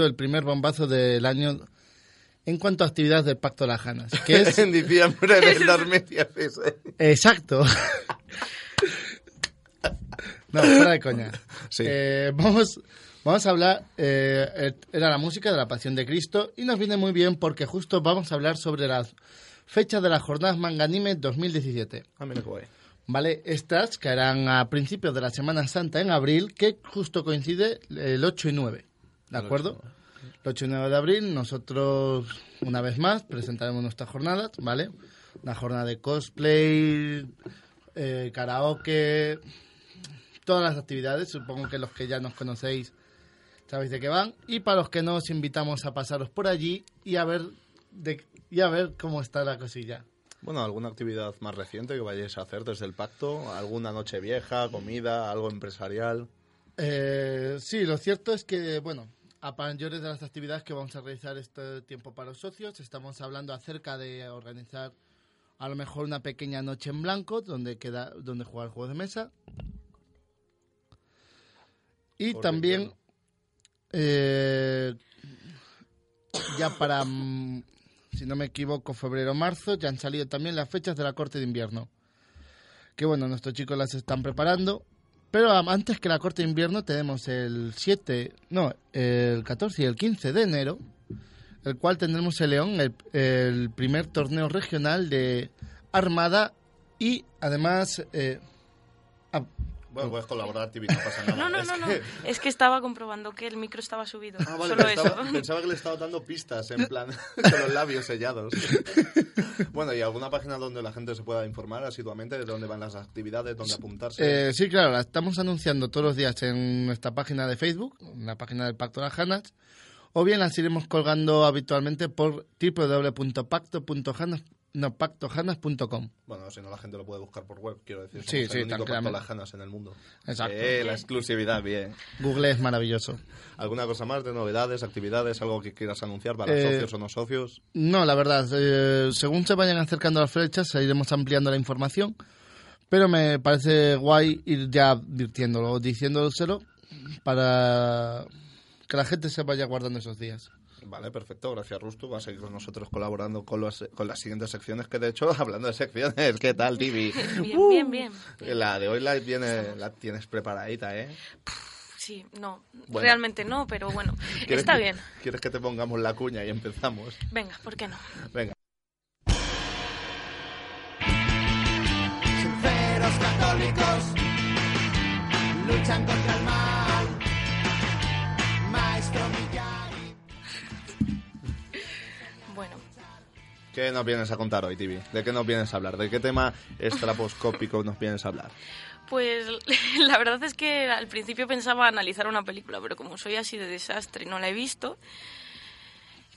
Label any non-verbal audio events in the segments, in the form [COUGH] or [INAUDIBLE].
el primer bombazo del año en cuanto a actividades del Pacto de las Janas, que es... [LAUGHS] en diciembre del [LAUGHS] 2016. Exacto. no, fuera de coña. Sí. Eh, vamos, vamos a hablar, eh, era la música de la Pasión de Cristo y nos viene muy bien porque justo vamos a hablar sobre las fechas de las jornadas manga anime 2017. Ah, mira qué guay. ¿Vale? Estas caerán a principios de la Semana Santa en abril, que justo coincide el 8 y 9. ¿De acuerdo? 8 El 8 y 9 de abril, nosotros, una vez más, presentaremos nuestras jornadas, ¿vale? Una jornada de cosplay, eh, karaoke, todas las actividades. Supongo que los que ya nos conocéis sabéis de qué van. Y para los que no, os invitamos a pasaros por allí y a ver, de, y a ver cómo está la cosilla. Bueno, ¿alguna actividad más reciente que vayáis a hacer desde el pacto? ¿Alguna noche vieja, comida, algo empresarial? Eh, sí, lo cierto es que, bueno, a mayores de las actividades que vamos a realizar este tiempo para los socios, estamos hablando acerca de organizar a lo mejor una pequeña noche en blanco donde queda donde jugar juegos de mesa. Y Por también eh, ya para mm, si no me equivoco, febrero marzo, ya han salido también las fechas de la corte de invierno. Que bueno, nuestros chicos las están preparando. Pero antes que la corte de invierno tenemos el 7, no, el 14 y el 15 de enero, el cual tendremos en León el, primer torneo regional de Armada y además... eh, Bueno, puedes colaborar, Tibi, no pasa nada. No, no, Es no, no. que- Es que estaba comprobando que el micro estaba subido. Ah, vale, Solo pensaba, eso. pensaba que le estaba dando pistas, en plan, [LAUGHS] [LAUGHS] con los labios sellados. [LAUGHS] bueno, ¿y alguna página donde la gente se pueda informar asiduamente de dónde van las actividades, dónde apuntarse? eh, sí, claro, la estamos anunciando todos los días en nuestra página de Facebook, en la página del Pacto de las Janas, o bien las iremos colgando habitualmente por www.pacto.janas no, pactojanas.com. Bueno, si no, la gente lo puede buscar por web, quiero decir. Sí, sí, el único pacto tranquilamente. lajanas en el mundo. Exacto. Eh, la exclusividad, bien. Google es maravilloso. ¿Alguna cosa más de novedades, actividades, algo que quieras anunciar para Eh, socios o no socios? No, la verdad, eh, según se vayan acercando las fechas, iremos ampliando la información, pero me parece guay ir ya advirtiéndolo, diciéndoselo, para que la gente se vaya guardando esos días. Vale, perfecto, gracias Rustu. Va a seguir con nosotros colaborando con, los- con las siguientes secciones, que de hecho, [LAUGHS] hablando de secciones, ¿qué tal, Tibi? Bien, bien, bien. La de hoy la, viene, la tienes preparadita, ¿eh? Sí, no. Bueno. Realmente no, pero bueno. [LAUGHS] ¿Quieres Está que- bien. ¿Quieres que te pongamos la cuña y empezamos? Venga, ¿por qué no? Venga. Sinceros católicos luchan contra el mal. ¿Qué nos vienes a contar hoy, Tibi? ¿De qué nos vienes a hablar? ¿De qué tema estraposcópico nos vienes a hablar? pues [LAUGHS] la verdad es que al principio pensaba analizar una película, pero como soy así de desastre, no la he visto.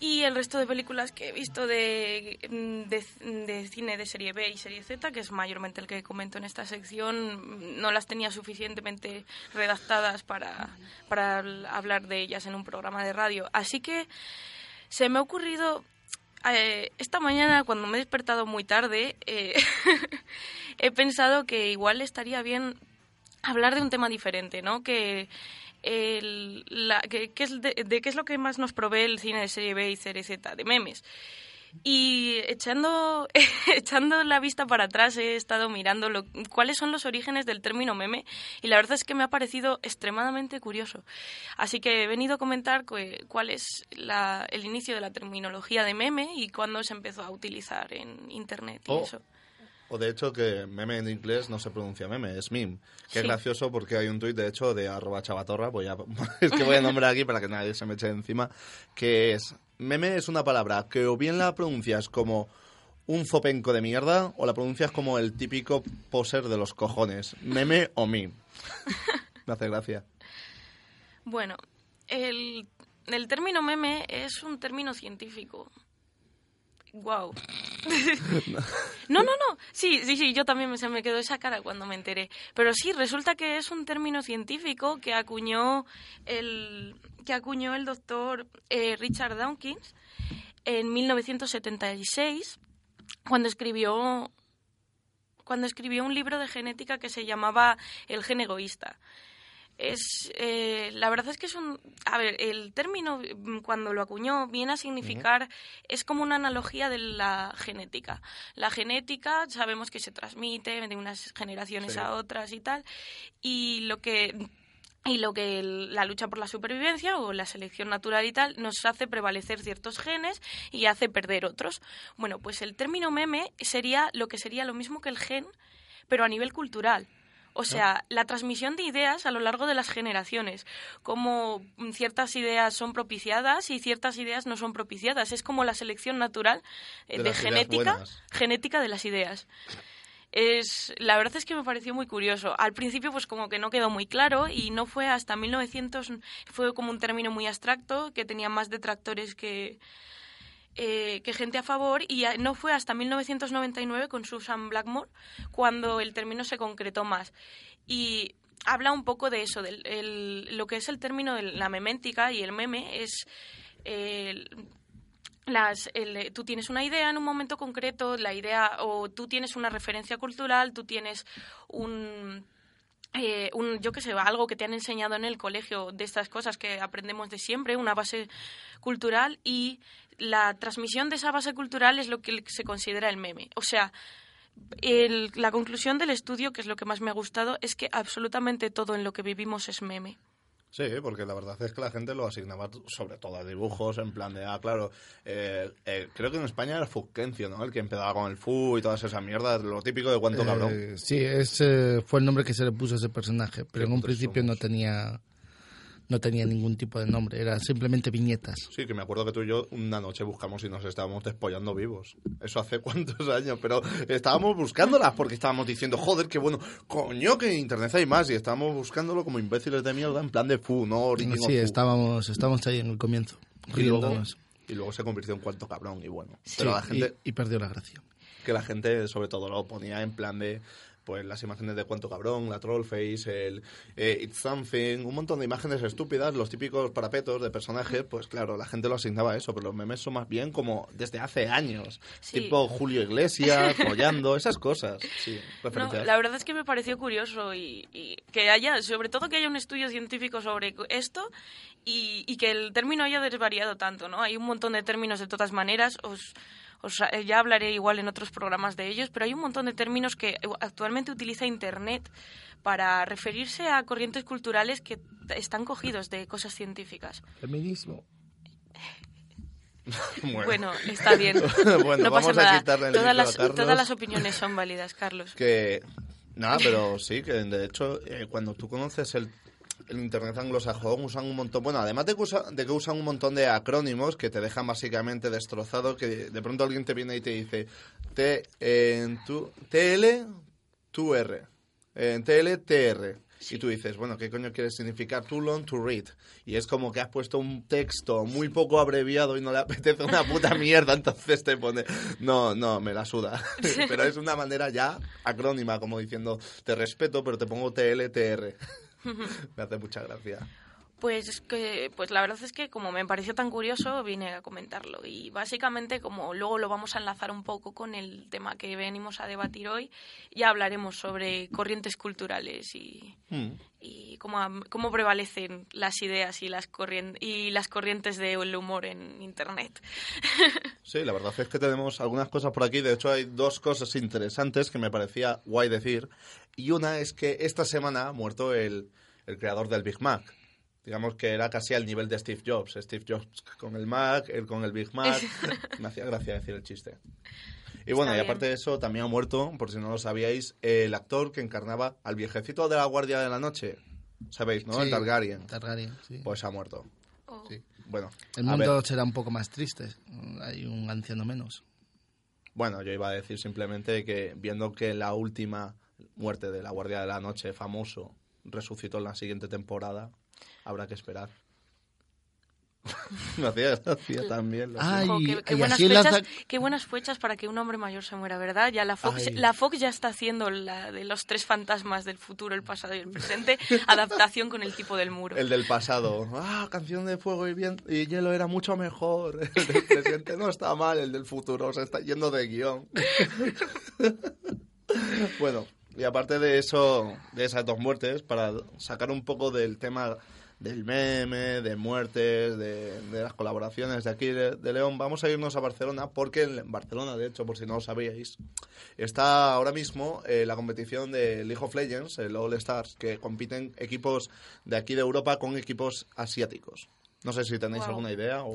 Y el resto de películas que he visto de, de, de cine de serie B y serie Z, que es mayormente el que comento en esta sección, no las tenía suficientemente redactadas para, para hablar de ellas en un programa de radio. Así que se me ha ocurrido eh, esta mañana, cuando me he despertado muy tarde, eh, [LAUGHS] he pensado que igual estaría bien hablar de un tema diferente, ¿no? Que, el, la, que, es de, de qué es lo que más nos provee el cine de serie B y serie Z, de memes. Y echando, [LAUGHS] echando la vista para atrás he estado mirando lo- cuáles son los orígenes del término meme y la verdad es que me ha parecido extremadamente curioso. Así que he venido a comentar cu- cuál es la- el inicio de la terminología de meme y cuándo se empezó a utilizar en Internet y Oh. eso. O de hecho que meme en inglés no se pronuncia meme, es meme. Que es gracioso porque hay un tuit, de hecho, de arroba chavatorra, voy a, [LAUGHS] es que voy a nombrar aquí para que nadie se me eche encima, que es, meme es una palabra que o bien la pronuncias como un zopenco de mierda o la pronuncias como el típico poser de los cojones, meme o meme. [LAUGHS] me hace gracia. Bueno, el, el término meme es un término científico. Wow. [LAUGHS] no, no, no. Sí, sí, sí, yo también me, se me quedó esa cara cuando me enteré. Pero sí, resulta que es un término científico que acuñó el, que acuñó el doctor eh, Richard Dawkins en 1976 cuando escribió cuando escribió un libro de genética que se llamaba El gen egoísta. Es, eh, la verdad es que es un... A ver, el término mm, cuando lo acuñó viene a significar, es como una analogía de la genética. La genética sabemos que se transmite de unas generaciones Sí. a otras y tal, y lo que... Y lo que la lucha por la supervivencia o la selección natural y tal nos hace prevalecer ciertos genes y hace perder otros. Bueno, pues el término meme sería lo que sería lo mismo que el gen, pero a nivel cultural. O sea, la transmisión de ideas a lo largo de las generaciones, como ciertas ideas son propiciadas y ciertas ideas no son propiciadas. Es como la selección natural eh, De de, genética, genética de las ideas. Es, la verdad es que me pareció muy curioso. Al principio, pues como que no quedó muy claro y no fue hasta 1900, fue como un término muy abstracto que tenía más detractores que, eh, que gente a favor y no fue hasta 1999 con Susan Blackmore cuando el término se concretó más. Y habla un poco de eso, del el- lo que es el término de la meméntica y el meme es... las, el- tú tienes una idea en un momento concreto, la idea, o tú tienes una referencia cultural, tú tienes un, eh, un, yo qué sé, algo que te han enseñado en el colegio de estas cosas que aprendemos de siempre, una base cultural y la transmisión de esa base cultural es lo que se considera el meme. O sea, el- la conclusión del estudio, que es lo que más me ha gustado, es que absolutamente todo en lo que vivimos es meme. Sí, porque la verdad es que la gente lo asignaba sobre todo a dibujos, en plan de, ah, claro, eh, eh, creo que en España era Fusquencio, ¿no? El que empezaba con el fu y todas esas mierdas, lo típico de cuánto cabrón. Eh, sí, ese fue el nombre que se le puso a ese personaje, pero en un principio no tenía no tenía ningún tipo de nombre, eran simplemente viñetas. Sí, que me acuerdo que tú y yo una noche buscamos y nos estábamos despollando vivos. Eso hace [LAUGHS] cuántos años, pero estábamos buscándolas porque estábamos diciendo, joder, qué bueno, coño, que en internet hay más. Y estábamos buscándolo como imbéciles de mierda en plan de fu, no origin Sí, estábamos estábamos ahí en el comienzo, y luego, y luego se convirtió en cuánto cabrón y bueno. Sí, Pero la gente, y, y perdió la gracia. que la gente sobre todo lo ponía en plan de pues las imágenes de cuánto cabrón, la trollface, el eh, it's something, un montón de imágenes estúpidas, los típicos parapetos de personajes, pues claro, la gente lo asignaba a eso, pero los memes son más bien como desde hace años, Sí. tipo Julio Iglesias, [LAUGHS] follando, esas cosas, sí, No, la verdad es que me pareció curioso y, y que haya, sobre todo que haya un estudio científico sobre esto y, y que el término haya desvariado tanto, ¿no? Hay un montón de términos de todas maneras, os, os- eh, ya hablaré igual en otros programas de ellos, pero hay un montón de términos que actualmente utiliza Internet para referirse a corrientes culturales que están cogidos de cosas científicas. Feminismo. [LAUGHS] Bueno, está bien. [LAUGHS] Bueno, no pasa vamos a nada. quitarle el todas, a las, todas las opiniones son válidas, Carlos. que nada pero sí que de hecho eh, cuando tú conoces el el internet anglosajón usan un montón bueno además de que, usa- de que usan un montón de acrónimos que te dejan básicamente destrozado que de pronto alguien te viene y te dice T en tu TL tu R en TL TR y tú dices, bueno, ¿qué coño quiere significar too long to read? Y es como que has puesto un texto muy poco abreviado y no le apetece una puta mierda, entonces te pone, no, no, me la suda. [LAUGHS] pero es una manera ya acrónima, como diciendo, te respeto, pero te pongo TLTR. [LAUGHS] me hace mucha gracia. Pues es que, pues la verdad es que como me pareció tan curioso, vine a comentarlo. Y básicamente, como luego lo vamos a enlazar un poco con el tema que venimos a debatir hoy, ya hablaremos sobre corrientes culturales y, Hmm. y cómo, cómo prevalecen las ideas y las, corrien- y las corrientes del humor en Internet. [LAUGHS] Sí, la verdad es que tenemos algunas cosas por aquí. De hecho, hay dos cosas interesantes que me parecía guay decir. Y una es que esta semana ha muerto el, el creador del Big Mac. Digamos que era casi al nivel de Steve Jobs. Steve Jobs con el Mac, él con el Big Mac. [LAUGHS] [LAUGHS] Me hacía gracia decir el chiste. Y bueno, Está y bien. aparte de eso, también ha muerto, por si no lo sabíais, el actor que encarnaba al viejecito de la Guardia de la Noche. ¿Sabéis, no? el Targaryen. Targaryen, sí. Pues ha muerto. Oh. Sí. Bueno, El mundo será un poco más triste. Hay un anciano menos. Bueno, yo iba a decir simplemente que viendo que la última muerte de la Guardia de la Noche, famoso, resucitó en la siguiente temporada, habrá que esperar. [LAUGHS] Me hacía gracia también. lo Ay, qué, qué buenas fechas, lanza- qué buenas fechas para que un hombre mayor se muera, ¿verdad? Ya la Fox, Ay. la Fox ya está haciendo la de los tres fantasmas del futuro, el pasado y el presente, [LAUGHS] adaptación con el tipo del muro. El del pasado. Ah, canción de fuego y, viento y hielo era mucho mejor. [LAUGHS] El del presente no está mal, el del futuro se está yendo de guion. bueno, Y aparte de eso, de esas dos muertes, para sacar un poco del tema del meme, de muertes, de, de las colaboraciones de aquí de, de León, vamos a irnos a Barcelona, porque en Barcelona, de hecho, por si no lo sabíais, está ahora mismo eh, la competición de League of Legends, el All Stars, que compiten equipos de aquí de Europa con equipos asiáticos. No sé si tenéis alguna idea o...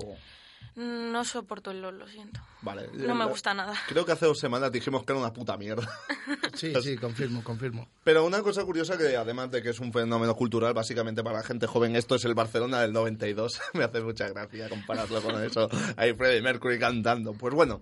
No soporto el LOL, lo siento. Vale. No me La- gusta nada. Creo que hace dos semanas dijimos que era una puta mierda. [LAUGHS] Sí, sí, confirmo, confirmo. Pero una cosa curiosa que además de que es un fenómeno cultural, básicamente para la gente joven, esto es el Barcelona del 92. [LAUGHS] Me hace mucha gracia compararlo con eso. Ahí Freddie Mercury cantando. Pues bueno,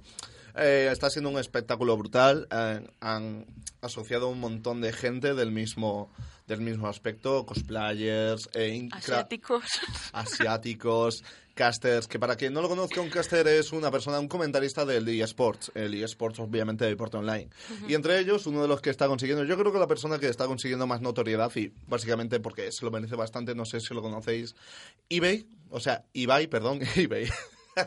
eh, está siendo un espectáculo brutal. Eh, han asociado un montón de gente del mismo del mismo aspecto, cosplayers, eh, Asiáticos. [LAUGHS] asiáticos, casters, que para quien no lo conozca, un caster es una persona, un comentarista del eSports, el eSports obviamente de deporte online. Y entre ellos, uno de los que está consiguiendo, yo creo que la persona que está consiguiendo más notoriedad, y básicamente porque se lo merece bastante, no sé si lo conocéis, eBay, o sea, Ibai, perdón, [LAUGHS] eBay,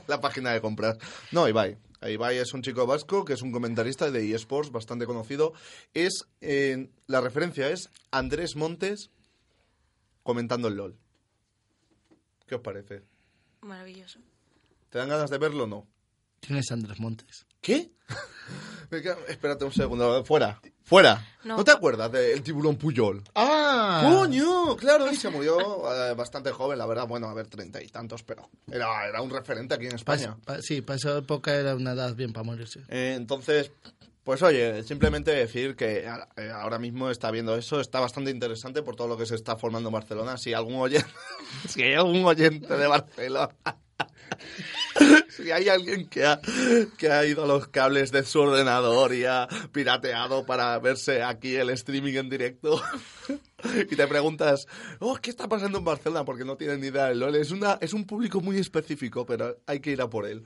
la página de compras. No, Ibai. Ibai es un chico vasco que es un comentarista de eSports bastante conocido. Es, eh, la referencia es Andrés Montes comentando el LOL. ¿Qué os parece? Maravilloso. ¿Te dan ganas de verlo o no? ¿Quién es Andrés Montes? ¿Qué? [LAUGHS] Espérate un segundo. Fuera. Fuera. ¿No, No. te acuerdas del tiburón Puyol? ¡Ah! ¡Coño! Claro, y se murió eh, bastante joven, la verdad. Bueno, a ver, treinta y tantos, pero era, era un referente aquí en Pa- España. pa- sí, para esa época era una edad bien para morirse. Eh, entonces, pues oye, simplemente decir que eh, ahora mismo está viendo eso, está bastante interesante por todo lo que se está formando en Barcelona. Si algún oyente, si hay algún oyente de Barcelona, [LAUGHS] si hay alguien que ha, que ha ido a los cables de su ordenador y ha pirateado para verse aquí el streaming en directo. [LAUGHS] Y te preguntas, oh, ¿qué está pasando en Barcelona? Porque no tienen ni idea. Es, una, es un público muy específico, pero hay que ir a por él.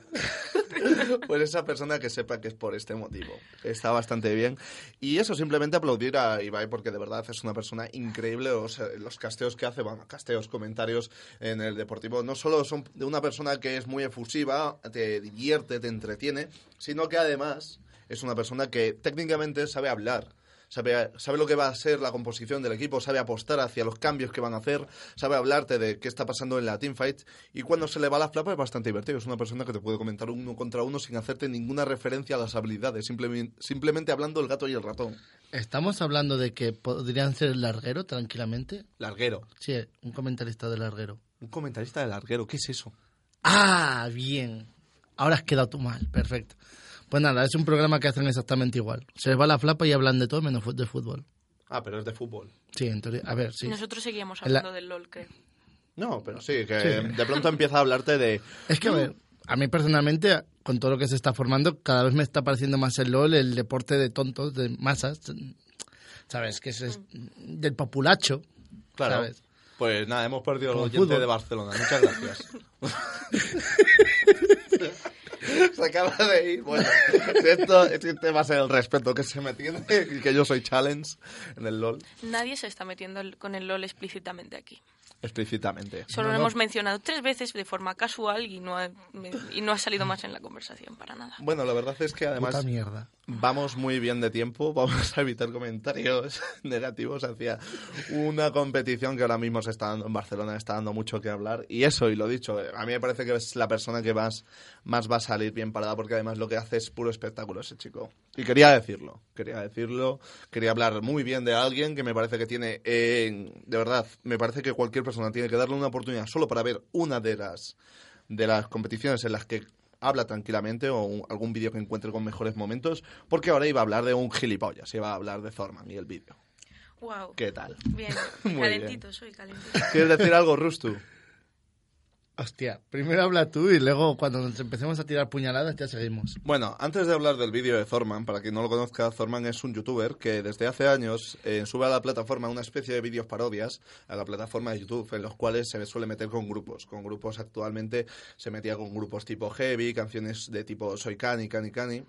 [LAUGHS] Pues esa persona que sepa que es por este motivo. Está bastante bien. Y eso, simplemente aplaudir a Ibai porque de verdad es una persona increíble. Los casteos que hace, bueno, casteos, comentarios en el deportivo, no solo son de una persona que es muy efusiva, te divierte, te entretiene, sino que además es una persona que técnicamente sabe hablar. Sabe, sabe lo que va a ser la composición del equipo, sabe apostar hacia los cambios que van a hacer, sabe hablarte de qué está pasando en la teamfight y cuando se le va la flapa es bastante divertido. Es una persona que te puede comentar uno contra uno sin hacerte ninguna referencia a las habilidades, simplemente, simplemente hablando el gato y el ratón. ¿Estamos hablando de que podrían ser el larguero tranquilamente? Larguero. Sí, un comentarista de larguero. Un comentarista de larguero, ¿qué es eso? Ah, bien. Ahora has quedado tú mal, perfecto. Pues nada, es un programa que hacen exactamente igual. Se les va la flapa y hablan de todo menos de fútbol. Ah, pero es de fútbol. Sí, en teoría. A ver, sí. Nosotros seguíamos la- hablando del LOL, creo. No, pero sí, que Sí. de pronto empieza a hablarte de... Es que, a ver, a mí personalmente, con todo lo que se está formando, cada vez me está pareciendo más el LOL el deporte de tontos, de masas. ¿Sabes? Que es, es del populacho. Claro. ¿Sabes? Pues nada, hemos perdido Como oyente fútbol. de Barcelona. Muchas gracias. [LAUGHS] se acaba de ir. Bueno, esto, este va a ser el respeto que se me tiene y que yo soy challenge en el LOL, Nadie se está metiendo con el LOL explícitamente aquí. explícitamente. Solo No, lo no. hemos mencionado tres veces de forma casual y no ha, y no ha salido más en la conversación para nada. Bueno, la verdad es que además Puta mierda. Vamos muy bien de tiempo, [LAUGHS] vamos a evitar comentarios [LAUGHS] negativos hacia una competición que ahora mismo se está dando en Barcelona, está dando mucho que hablar. Y eso, y lo dicho, a mí me parece que es la persona que más, más va a salir bien parada, porque además lo que hace es puro espectáculo ese chico. Y quería decirlo, quería decirlo, quería hablar muy bien de alguien que me parece que tiene, eh, de verdad, me parece que cualquier persona tiene que darle una oportunidad solo para ver una de las, de las competiciones en las que habla tranquilamente o un- algún vídeo que encuentre con mejores momentos, porque ahora iba a hablar de un gilipollas, iba a hablar de Zorman y el vídeo. Wow. ¿Qué tal? Bien, [LAUGHS] Muy calentito, soy calentito. ¿Quieres decir algo, Rustu? Hostia, primero habla tú y luego cuando empecemos a tirar puñaladas ya seguimos. Bueno, antes de hablar del vídeo de Zorman, para quien no lo conozca, Zorman es un youtuber que desde hace años eh, sube a la plataforma una especie de vídeos parodias a la plataforma de YouTube, en los cuales se suele meter con grupos. Con grupos actualmente se metía con grupos tipo Heavy, canciones de tipo Soy Cani, Cani, Cani.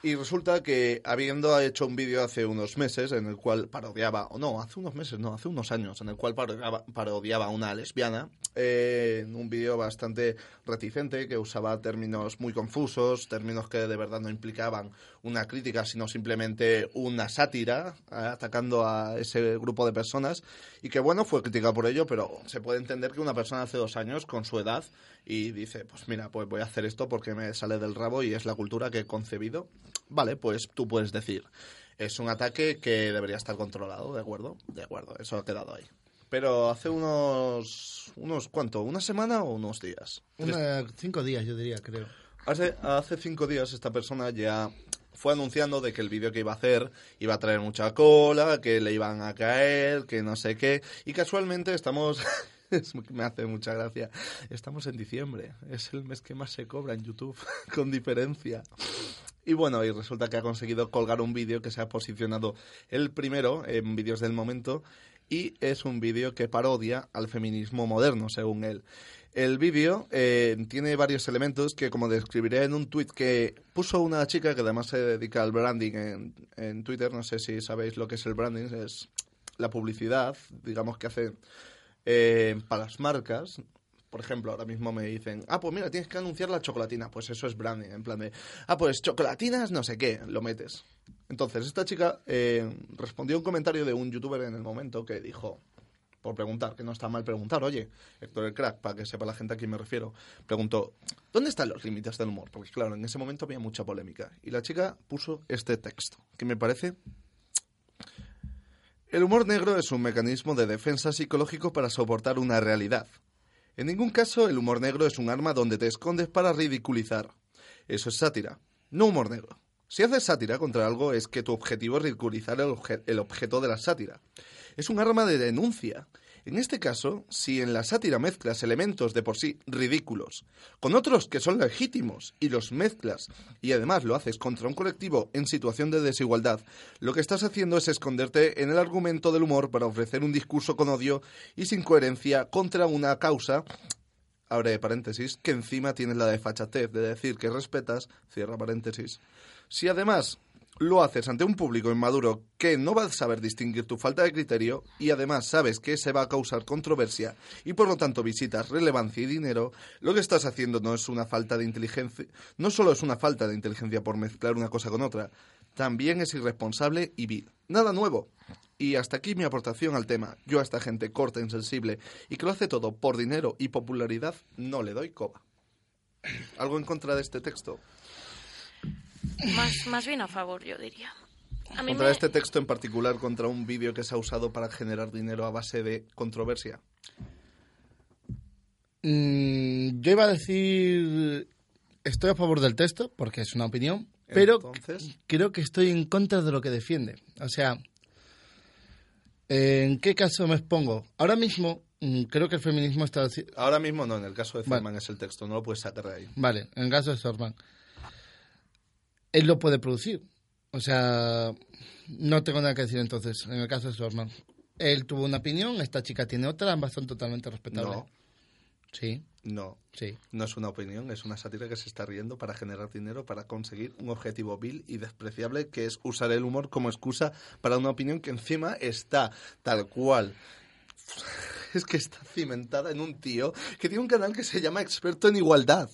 Y resulta que habiendo hecho un vídeo hace unos meses en el cual parodiaba, o no, hace unos meses, no, hace unos años, en el cual parodiaba, parodiaba a una lesbiana, eh, en un vídeo bastante reticente, que usaba términos muy confusos, términos que de verdad no implicaban una crítica, sino simplemente una sátira, eh, atacando a ese grupo de personas, y que bueno, fue criticado por ello, pero se puede entender que una persona hace dos años, con su edad, y dice, pues mira, pues voy a hacer esto porque me sale del rabo y es la cultura que he concebido, vale, pues tú puedes decir. Es un ataque que debería estar controlado, ¿de acuerdo? De acuerdo, eso ha quedado ahí. Pero hace unos, unos ¿cuánto? ¿Una semana o unos días? Una- cinco días, yo diría, creo. Hace, hace cinco días esta persona ya fue anunciando de que el vídeo que iba a hacer iba a traer mucha cola, que le iban a caer, que no sé qué. Y casualmente estamos... [LAUGHS] [LAUGHS] es- me hace mucha gracia. Estamos en diciembre. Es el mes que más se cobra en YouTube, [LAUGHS] con diferencia. Y bueno, y resulta que ha conseguido colgar un vídeo que se ha posicionado el primero en vídeos del momento y es un vídeo que parodia al feminismo moderno, según él. El vídeo eh, tiene varios elementos que, como describiré en un tuit que puso una chica que además se dedica al branding en, en Twitter, no sé si sabéis lo que es el branding, es la publicidad, digamos que hace eh, para las marcas. Por ejemplo, ahora mismo me dicen, ah, pues mira, tienes que anunciar la chocolatina. Pues eso es branding, en plan de, ah, pues chocolatinas, no sé qué, lo metes. Entonces, esta chica eh, respondió a un comentario de un youtuber en el momento que dijo, por preguntar, que no está mal preguntar, oye, Héctor el Crack, para que sepa la gente a quién me refiero, preguntó, ¿dónde están los límites del humor? Porque claro, en ese momento había mucha polémica. Y la chica puso este texto, que me parece... El humor negro es un mecanismo de defensa psicológico para soportar una realidad. En ningún caso el humor negro es un arma donde te escondes para ridiculizar. Eso es sátira, no humor negro. Si haces sátira contra algo es que tu objetivo es ridiculizar el, el objeto de la sátira. Es un arma de denuncia. En este caso, si en la sátira mezclas elementos de por sí ridículos con otros que son legítimos y los mezclas y además lo haces contra un colectivo en situación de desigualdad, lo que estás haciendo es esconderte en el argumento del humor para ofrecer un discurso con odio y sin coherencia contra una causa abre paréntesis, que encima tienes la desfachatez de decir que respetas, cierra paréntesis. Si además lo haces ante un público inmaduro que no va a saber distinguir tu falta de criterio y además sabes que se va a causar controversia y por lo tanto visitas relevancia y dinero, lo que estás haciendo no es una falta de inteligencia, no solo es una falta de inteligencia por mezclar una cosa con otra, también es irresponsable y vil. Nada nuevo. Y hasta aquí mi aportación al tema. Yo a esta gente corta, insensible y que lo hace todo por dinero y popularidad, no le doy coba. ¿Algo en contra de este texto? Más, más bien a favor, yo diría. A mí Contra me- este texto en particular, contra un vídeo que se ha usado para generar dinero a base de controversia. Mm, yo iba a decir, estoy a favor del texto, porque es una opinión, pero Entonces, creo que estoy en contra de lo que defiende. O sea, ¿en qué caso me expongo? Ahora mismo, mm, creo que el feminismo está... ahora mismo no, en el caso de Vale. Ferman es el texto, no lo puedes sacar de ahí. Vale, en el caso de Sorman. Él lo puede producir. O sea, no tengo nada que decir entonces, en el caso de Sorman. Él tuvo una opinión, esta chica tiene otra, ambas son totalmente respetables. No, Sí, no. sí. No es una opinión, es una sátira que se está riendo para generar dinero, para conseguir un objetivo vil y despreciable que es usar el humor como excusa para una opinión que encima está tal cual. [LAUGHS] Es que está cimentada en un tío que tiene un canal que se llama Experto en Igualdad.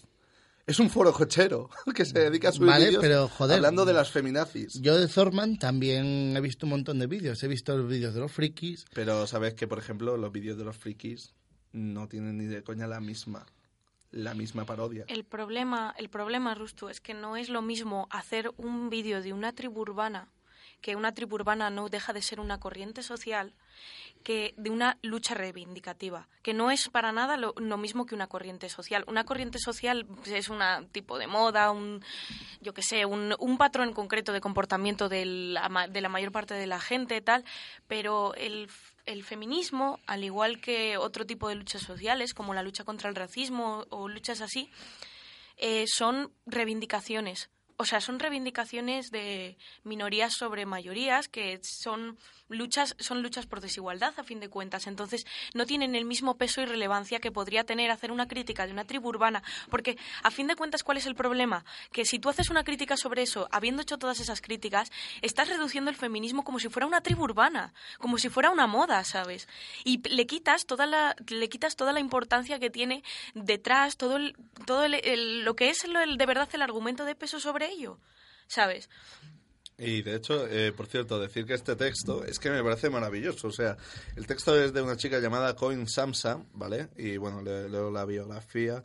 Es un foro cochero [LAUGHS] que se dedica a subir Vale, vídeos pero, joder. hablando de las feminazis. Yo de Zorman también he visto un montón de vídeos. He visto los vídeos de los frikis. Pero sabes que, por ejemplo, los vídeos de los frikis no tienen ni de coña la misma, la misma parodia. El problema, el problema, Rustu, es que no es lo mismo hacer un vídeo de una tribu urbana, que una tribu urbana no deja de ser una corriente social, que de una lucha reivindicativa, que no es para nada lo, mismo que una corriente social. Una corriente social pues, es un tipo de moda, un, yo qué sé, un, patrón concreto de comportamiento de la, de la mayor parte de la gente, tal, pero el feminismo, al igual que otro tipo de luchas sociales, como la lucha contra el racismo o luchas así, eh, son reivindicaciones. O sea, son reivindicaciones de minorías sobre mayorías que son luchas, son luchas por desigualdad a fin de cuentas. Entonces, no tienen el mismo peso y relevancia que podría tener hacer una crítica de una tribu urbana. Porque, a fin de cuentas, ¿cuál es el problema? Que si tú haces una crítica sobre eso, habiendo hecho todas esas críticas, estás reduciendo el feminismo como si fuera una tribu urbana, como si fuera una moda, ¿sabes? Y le quitas toda la, le quitas toda la importancia que tiene detrás, todo, el- todo el- el- lo que es el- de verdad el argumento de peso sobre ello, ¿sabes? Y de hecho, eh, por cierto, decir que este texto es que me parece maravilloso. O sea, el texto es de una chica llamada Coin Samsa, ¿vale? Y bueno, le- leo la biografía,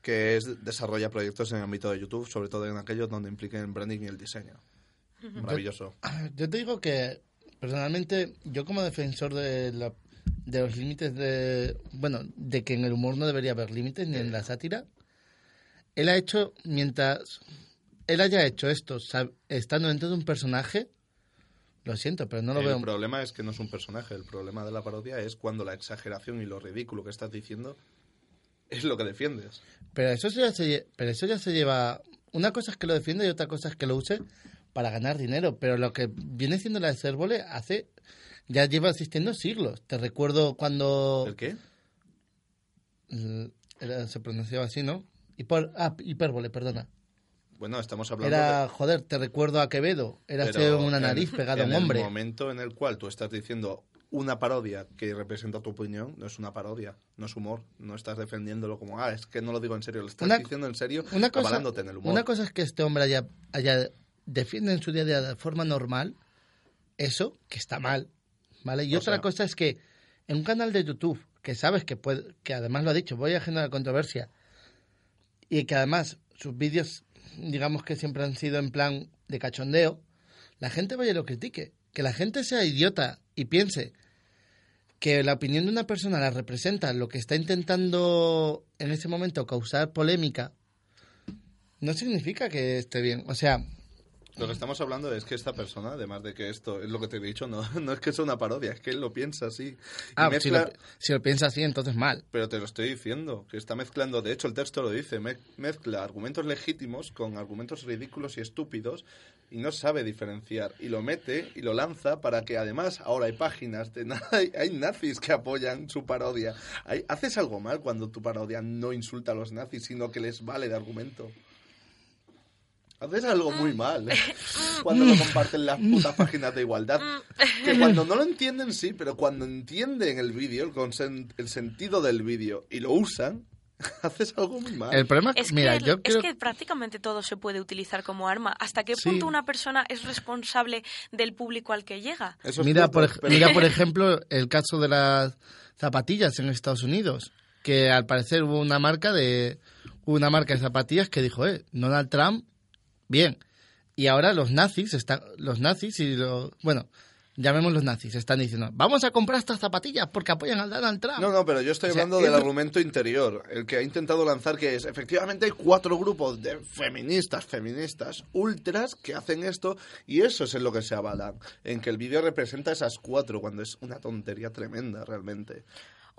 que es desarrolla proyectos en el ámbito de YouTube, sobre todo en aquellos donde impliquen branding y el diseño. Maravilloso. [CLEARS THROAT] Yo te digo que, personalmente, yo como defensor de, la- de los límites de... Bueno, de que en el humor no debería haber límites, ni en la sátira, él ha hecho, mientras él haya hecho esto, estando dentro de un personaje, lo siento, pero no lo el veo... problema es que no es un personaje. El problema de la parodia es cuando la exageración y lo ridículo que estás diciendo es lo que defiendes. Pero eso ya se, pero eso ya se lleva... Una cosa es que lo defienda y otra cosa es que lo use para ganar dinero. Pero lo que viene siendo la de hace... Ya lleva existiendo siglos. Te recuerdo cuando... ¿El qué? Mm, se pronunciaba así, ¿no? Hiper, ah, hipérbole, perdona. Bueno, estamos hablando Era, de... joder, te recuerdo a Quevedo. Era una en- nariz pegada a un En hombre. el momento en el cual tú estás diciendo una parodia que representa tu opinión, no es una parodia, no es humor. No estás defendiéndolo como, ah, es que no lo digo en serio, lo estás Una- diciendo en serio, Una cosa, en el humor. una cosa es que este hombre haya, haya defiende en su día a día de forma normal eso, que está mal, ¿vale? Y O otra sea- cosa es que en un canal de YouTube, que sabes que puede, que además lo ha dicho, voy a generar controversia, y que además sus vídeos, digamos que siempre han sido en plan de cachondeo, la gente vaya y lo critique. Que la gente sea idiota y piense que la opinión de una persona la representa lo que está intentando en ese momento causar polémica, no significa que esté bien. O sea, Lo que estamos hablando es que esta persona, además de que esto es lo que te he dicho, no, [LAUGHS] no es que sea una parodia, es que él lo piensa así. Ah, mezcla- si, lo, si lo piensa así, entonces mal. Pero te lo estoy diciendo, que está mezclando, de hecho el texto lo dice, me- mezcla argumentos legítimos con argumentos ridículos y estúpidos y no sabe diferenciar. Y lo mete y lo lanza para que además ahora hay páginas, de [LAUGHS] hay, hay nazis que apoyan su parodia. Hay- haces algo mal cuando tu parodia no insulta a los nazis, sino que les vale de argumento. Haces algo muy mal [LAUGHS] cuando lo comparten las putas páginas de igualdad. Que cuando no lo entienden, sí, pero cuando entienden el vídeo, el, consen- el sentido del vídeo y lo usan, [LAUGHS] haces algo muy mal. El problema Es, mira, que, yo es creo que prácticamente todo se puede utilizar como arma. ¿Hasta qué Sí. punto una persona es responsable del público al que llega? Eso es mira, cierto, por, ej- pero- mira, por [LAUGHS] ejemplo, el caso de las zapatillas en Estados Unidos, que al parecer hubo una marca de una marca de zapatillas que dijo, eh, Donald Trump, bien. Y ahora los nazis están, los nazis y los, bueno, llamemos los nazis, están diciendo, vamos a comprar estas zapatillas porque apoyan al Donald Trump. No, no, pero yo estoy O sea, hablando del argumento interior, el que ha intentado lanzar que es, efectivamente hay cuatro grupos de feministas, feministas, ultras, que hacen esto, y eso es en lo que se avalan, en que el vídeo representa esas cuatro, cuando es una tontería tremenda realmente.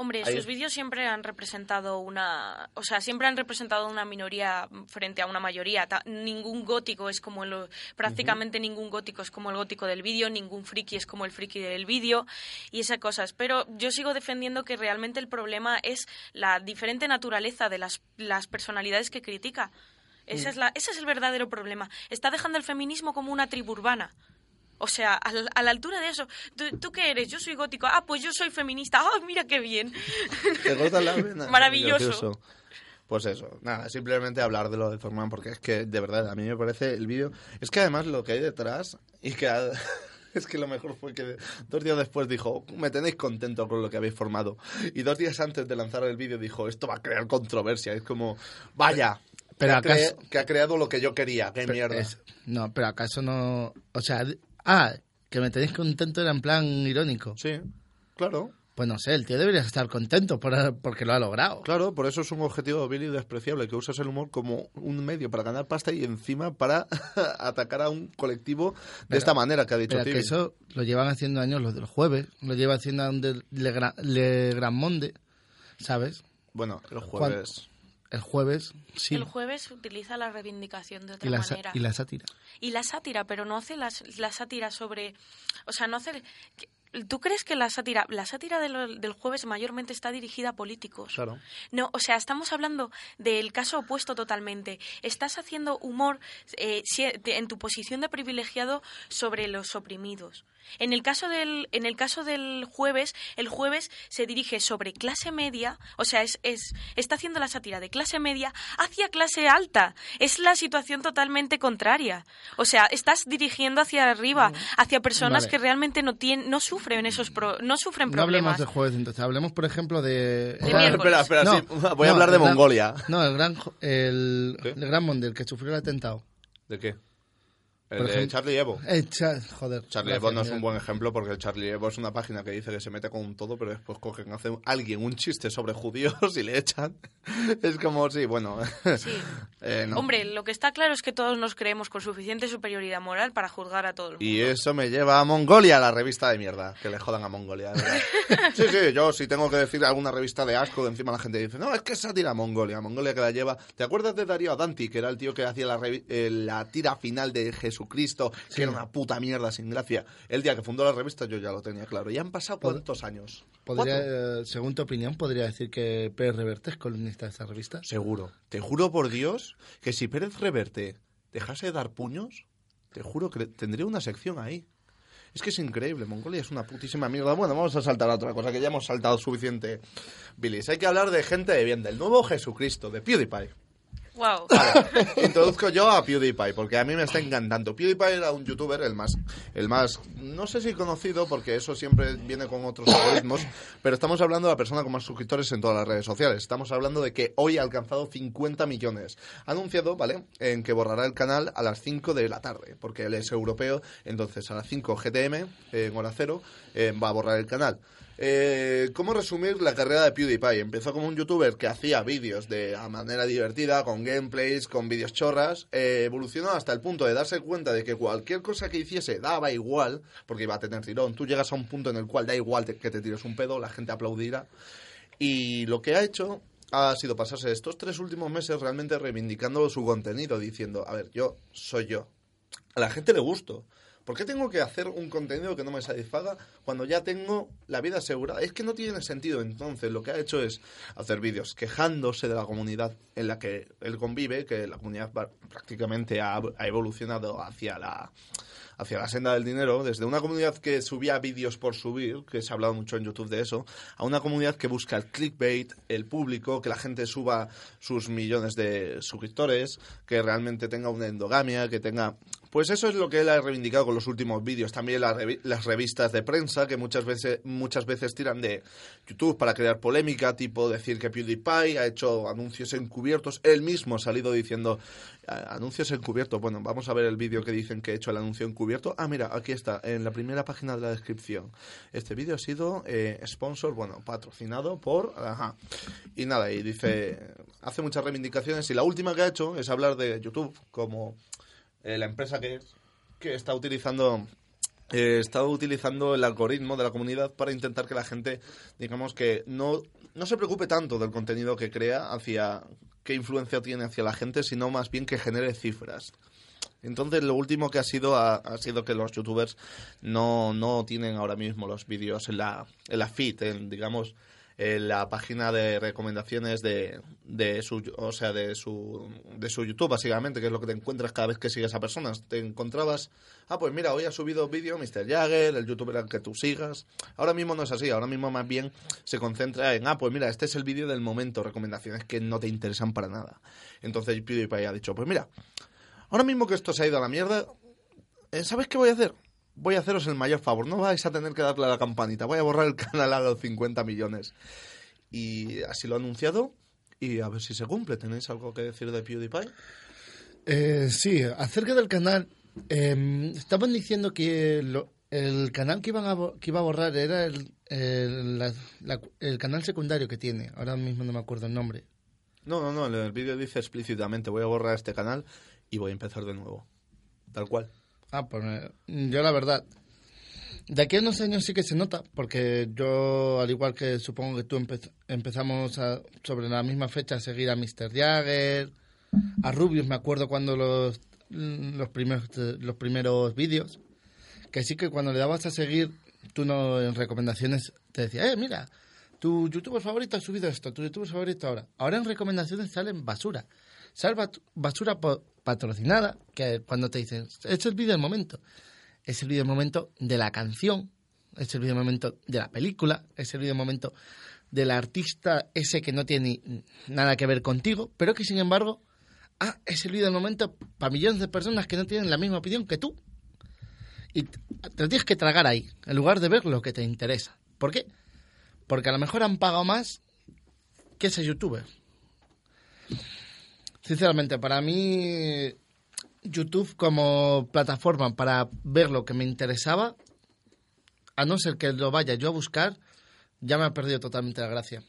Hombre, Ahí- sus vídeos siempre han representado una, o sea, siempre han representado una minoría frente a una mayoría. Ta- ningún gótico es como el, prácticamente ningún gótico es como el gótico del vídeo, ningún friki es como el friki del vídeo y esas cosas. Pero yo sigo defendiendo que realmente el problema es la diferente naturaleza de las, las personalidades que critica. Esa es la, ese es el verdadero problema. Está dejando el feminismo como una tribu urbana. O sea, a la, a la altura de eso. ¿Tú, ¿Tú qué eres? Yo soy gótico. Ah, pues yo soy feminista. ¡Ah, mira qué bien! [LAUGHS] Te cortas la vena. Maravilloso. Pues eso, nada, simplemente hablar de lo de Zorman, porque es que, de verdad, a mí me parece el vídeo... Es que además lo que hay detrás, y que... ha- [LAUGHS] Es que lo mejor fue que dos días después dijo, me tenéis contento con lo que habéis formado. Y dos días antes de lanzar el vídeo dijo, esto va a crear controversia. Es como, vaya, Pero que, ha acaso- cre- que ha creado lo que yo quería, qué mierda. Es- no, pero acaso no, o sea, ah, que me tenéis contento era en plan irónico. Sí, claro. Pues no sé, el tío debería estar contento por, porque lo ha logrado. Claro, por eso es un objetivo vil y despreciable, que usas el humor como un medio para ganar pasta y encima para [LAUGHS] atacar a un colectivo de Pero- esta manera que ha dicho Pero que eso lo llevan haciendo años los del jueves, lo lleva haciendo Le, Gra- Le Grand Monde, ¿sabes? Bueno, el jueves... el jueves sí. El jueves utiliza la reivindicación de otra y, la, manera. y la sátira. Y la sátira, pero no hace las- la sátira sobre... O sea, no hace... ¿Tú crees que la sátira... La sátira de lo- del jueves mayormente está dirigida a políticos? Claro. No, o sea, estamos hablando del caso opuesto totalmente. Estás haciendo humor eh, en tu posición de privilegiado sobre los oprimidos. En el caso del, en el caso del jueves, el jueves se dirige sobre clase media, o sea, es, es, está haciendo la sátira de clase media hacia clase alta. Es la situación totalmente contraria. O sea, estás dirigiendo hacia arriba, hacia personas Vale. que realmente no tienen, no sufren esos pro- no sufren No hablemos del jueves, entonces. Hablemos, por ejemplo, de... De Espera, miércoles. espera, No, sí, voy a hablar de gran- Mongolia. No, el gran, el, el gran Monde, el que sufrió el atentado. ¿De qué? El Por de ejemplo- Charlie Hebdo. Eh, cha- joder. Charlie Hebdo no es un buen ejemplo porque el Charlie Hebdo es una página que dice que se mete con un todo, pero después cogen, hace alguien un chiste sobre judíos [LAUGHS] y le echan. Es como, sí, bueno. Sí. [LAUGHS] eh, no. Hombre, lo que está claro es que todos nos creemos con suficiente superioridad moral para juzgar a todo el mundo. Y eso me lleva a Mongolia, la revista de mierda. Que le jodan a Mongolia, de verdad. [LAUGHS] Sí, sí, yo si tengo que decir alguna revista de asco, de encima la gente dice, no, es que es sátira Mongolia. Mongolia que la lleva. ¿Te acuerdas de Darío Adanti, que era el tío que hacía la, eh, la tira final de Jesucristo, que era una puta mierda sin gracia? El día que fundó la revista yo ya lo tenía claro. Y han pasado Pod- cuántos años. Podría, eh, según tu opinión, podría decir que Pérez Reverte es columnista de esa revista. Seguro. Te juro por Dios que si Pérez Reverte dejase de dar puños, te juro que tendría una sección ahí. Es que es increíble, Mongolia es una putísima mierda. Bueno, vamos a saltar a otra cosa, que ya hemos saltado suficiente. Billis, hay que hablar de gente de bien, del nuevo Jesucristo, de PewDiePie. Wow. [LAUGHS] Introduzco yo a PewDiePie, porque a mí me está encantando. PewDiePie era un youtuber, el más, el más, no sé si conocido, porque eso siempre viene con otros algoritmos, pero estamos hablando de la persona con más suscriptores en todas las redes sociales. Estamos hablando de que hoy ha alcanzado 50 millones. Ha anunciado, ¿vale?, en que borrará el canal a las 5 de la tarde, porque él es europeo, entonces a las 5 GTM, en hora cero, eh, va a borrar el canal. Eh, ¿Cómo resumir la carrera de PewDiePie? Empezó como un youtuber que hacía vídeos de a manera divertida, con gameplays, con vídeos chorras. Eh, evolucionó hasta el punto de darse cuenta de que cualquier cosa que hiciese daba igual, porque iba a tener tirón. Tú llegas a un punto en el cual da igual que te tires un pedo, la gente aplaudirá. Y lo que ha hecho ha sido pasarse estos tres últimos meses realmente reivindicando su contenido, diciendo, a ver, yo soy yo. A la gente le gusto. ¿Por qué tengo que hacer un contenido que no me satisfaga cuando ya tengo la vida asegurada? Es que no tiene sentido. Entonces, lo que ha hecho es hacer vídeos quejándose de la comunidad en la que él convive, que la comunidad prácticamente ha, ha evolucionado hacia la hacia la senda del dinero, desde una comunidad que subía vídeos por subir, que se ha hablado mucho en YouTube de eso, a una comunidad que busca el clickbait, el público, que la gente suba sus millones de suscriptores, que realmente tenga una endogamia, que tenga... Pues eso es lo que él ha reivindicado con los últimos vídeos. También revi- las revistas de prensa, que muchas veces, muchas veces tiran de YouTube para crear polémica, tipo decir que PewDiePie ha hecho anuncios encubiertos. Él mismo ha salido diciendo "Ah, anuncios encubiertos. Bueno, vamos a ver el vídeo que dicen que he hecho el anuncio encubierto. Ah, mira, aquí está, en la primera página de la descripción. Este vídeo ha sido eh, sponsor, bueno, patrocinado por... Ajá. Y nada, y dice, hace muchas reivindicaciones y la última que ha hecho es hablar de YouTube como eh, la empresa que que está utilizando eh, utilizando el algoritmo de la comunidad para intentar que la gente, digamos que no, no se preocupe tanto del contenido que crea hacia qué influencia tiene hacia la gente, sino más bien que genere cifras. Entonces, lo último que ha sido ha, ha sido que los youtubers no, no tienen ahora mismo los vídeos en la, en la feed, en, digamos, en la página de recomendaciones de, de su o sea de su de su YouTube básicamente que es lo que te encuentras cada vez que sigues a personas te encontrabas ah pues mira hoy ha subido vídeo Mr. Jagger el youtuber al que tú sigas ahora mismo no es así ahora mismo más bien se concentra en ah pues mira este es el vídeo del momento recomendaciones que no te interesan para nada entonces PewDiePie ha dicho pues mira ahora mismo que esto se ha ido a la mierda eh, ¿sabes qué voy a hacer? Voy a haceros el mayor favor, no vais a tener que darle a la campanita, voy a borrar el [LAUGHS] canal a los 50 millones. Y así lo ha anunciado y a ver si se cumple. ¿Tenéis algo que decir de PewDiePie? Eh, sí, acerca del canal, eh, estaban diciendo que lo- el canal que, iban a, bo- que iba a borrar era el, el, la- la- el canal secundario que tiene. Ahora mismo no me acuerdo el nombre. No, no, no, el vídeo dice explícitamente voy a borrar este canal y voy a empezar de nuevo. Tal cual. Ah, pues yo la verdad, De aquí a unos años sí que se nota, porque yo, al igual que supongo que tú, empe- empezamos a- sobre la misma fecha a seguir a Mr. Jagger, a Rubius, me acuerdo cuando los, los primeros, los primeros vídeos, que sí que cuando le dabas a seguir, tú en recomendaciones te decía, eh, mira, tu youtuber favorito ha subido esto, tu youtuber favorito ahora. Ahora en recomendaciones salen basura. Sale bat- basura po- patrocinada, que cuando te dicen, es el vídeo del momento. Es el vídeo del momento de la canción, es el vídeo del momento de la película, es el vídeo del momento del artista ese que no tiene nada que ver contigo, pero que sin embargo, ah, es el momento para millones de personas que no tienen la misma opinión que tú. Y te lo tienes que tragar ahí, en lugar de ver lo que te interesa. ¿Por qué? Porque a lo mejor han pagado más que ese youtuber. Sinceramente, para mí, YouTube como plataforma para ver lo que me interesaba, a no ser que lo vaya yo a buscar, ya me ha perdido totalmente la gracia.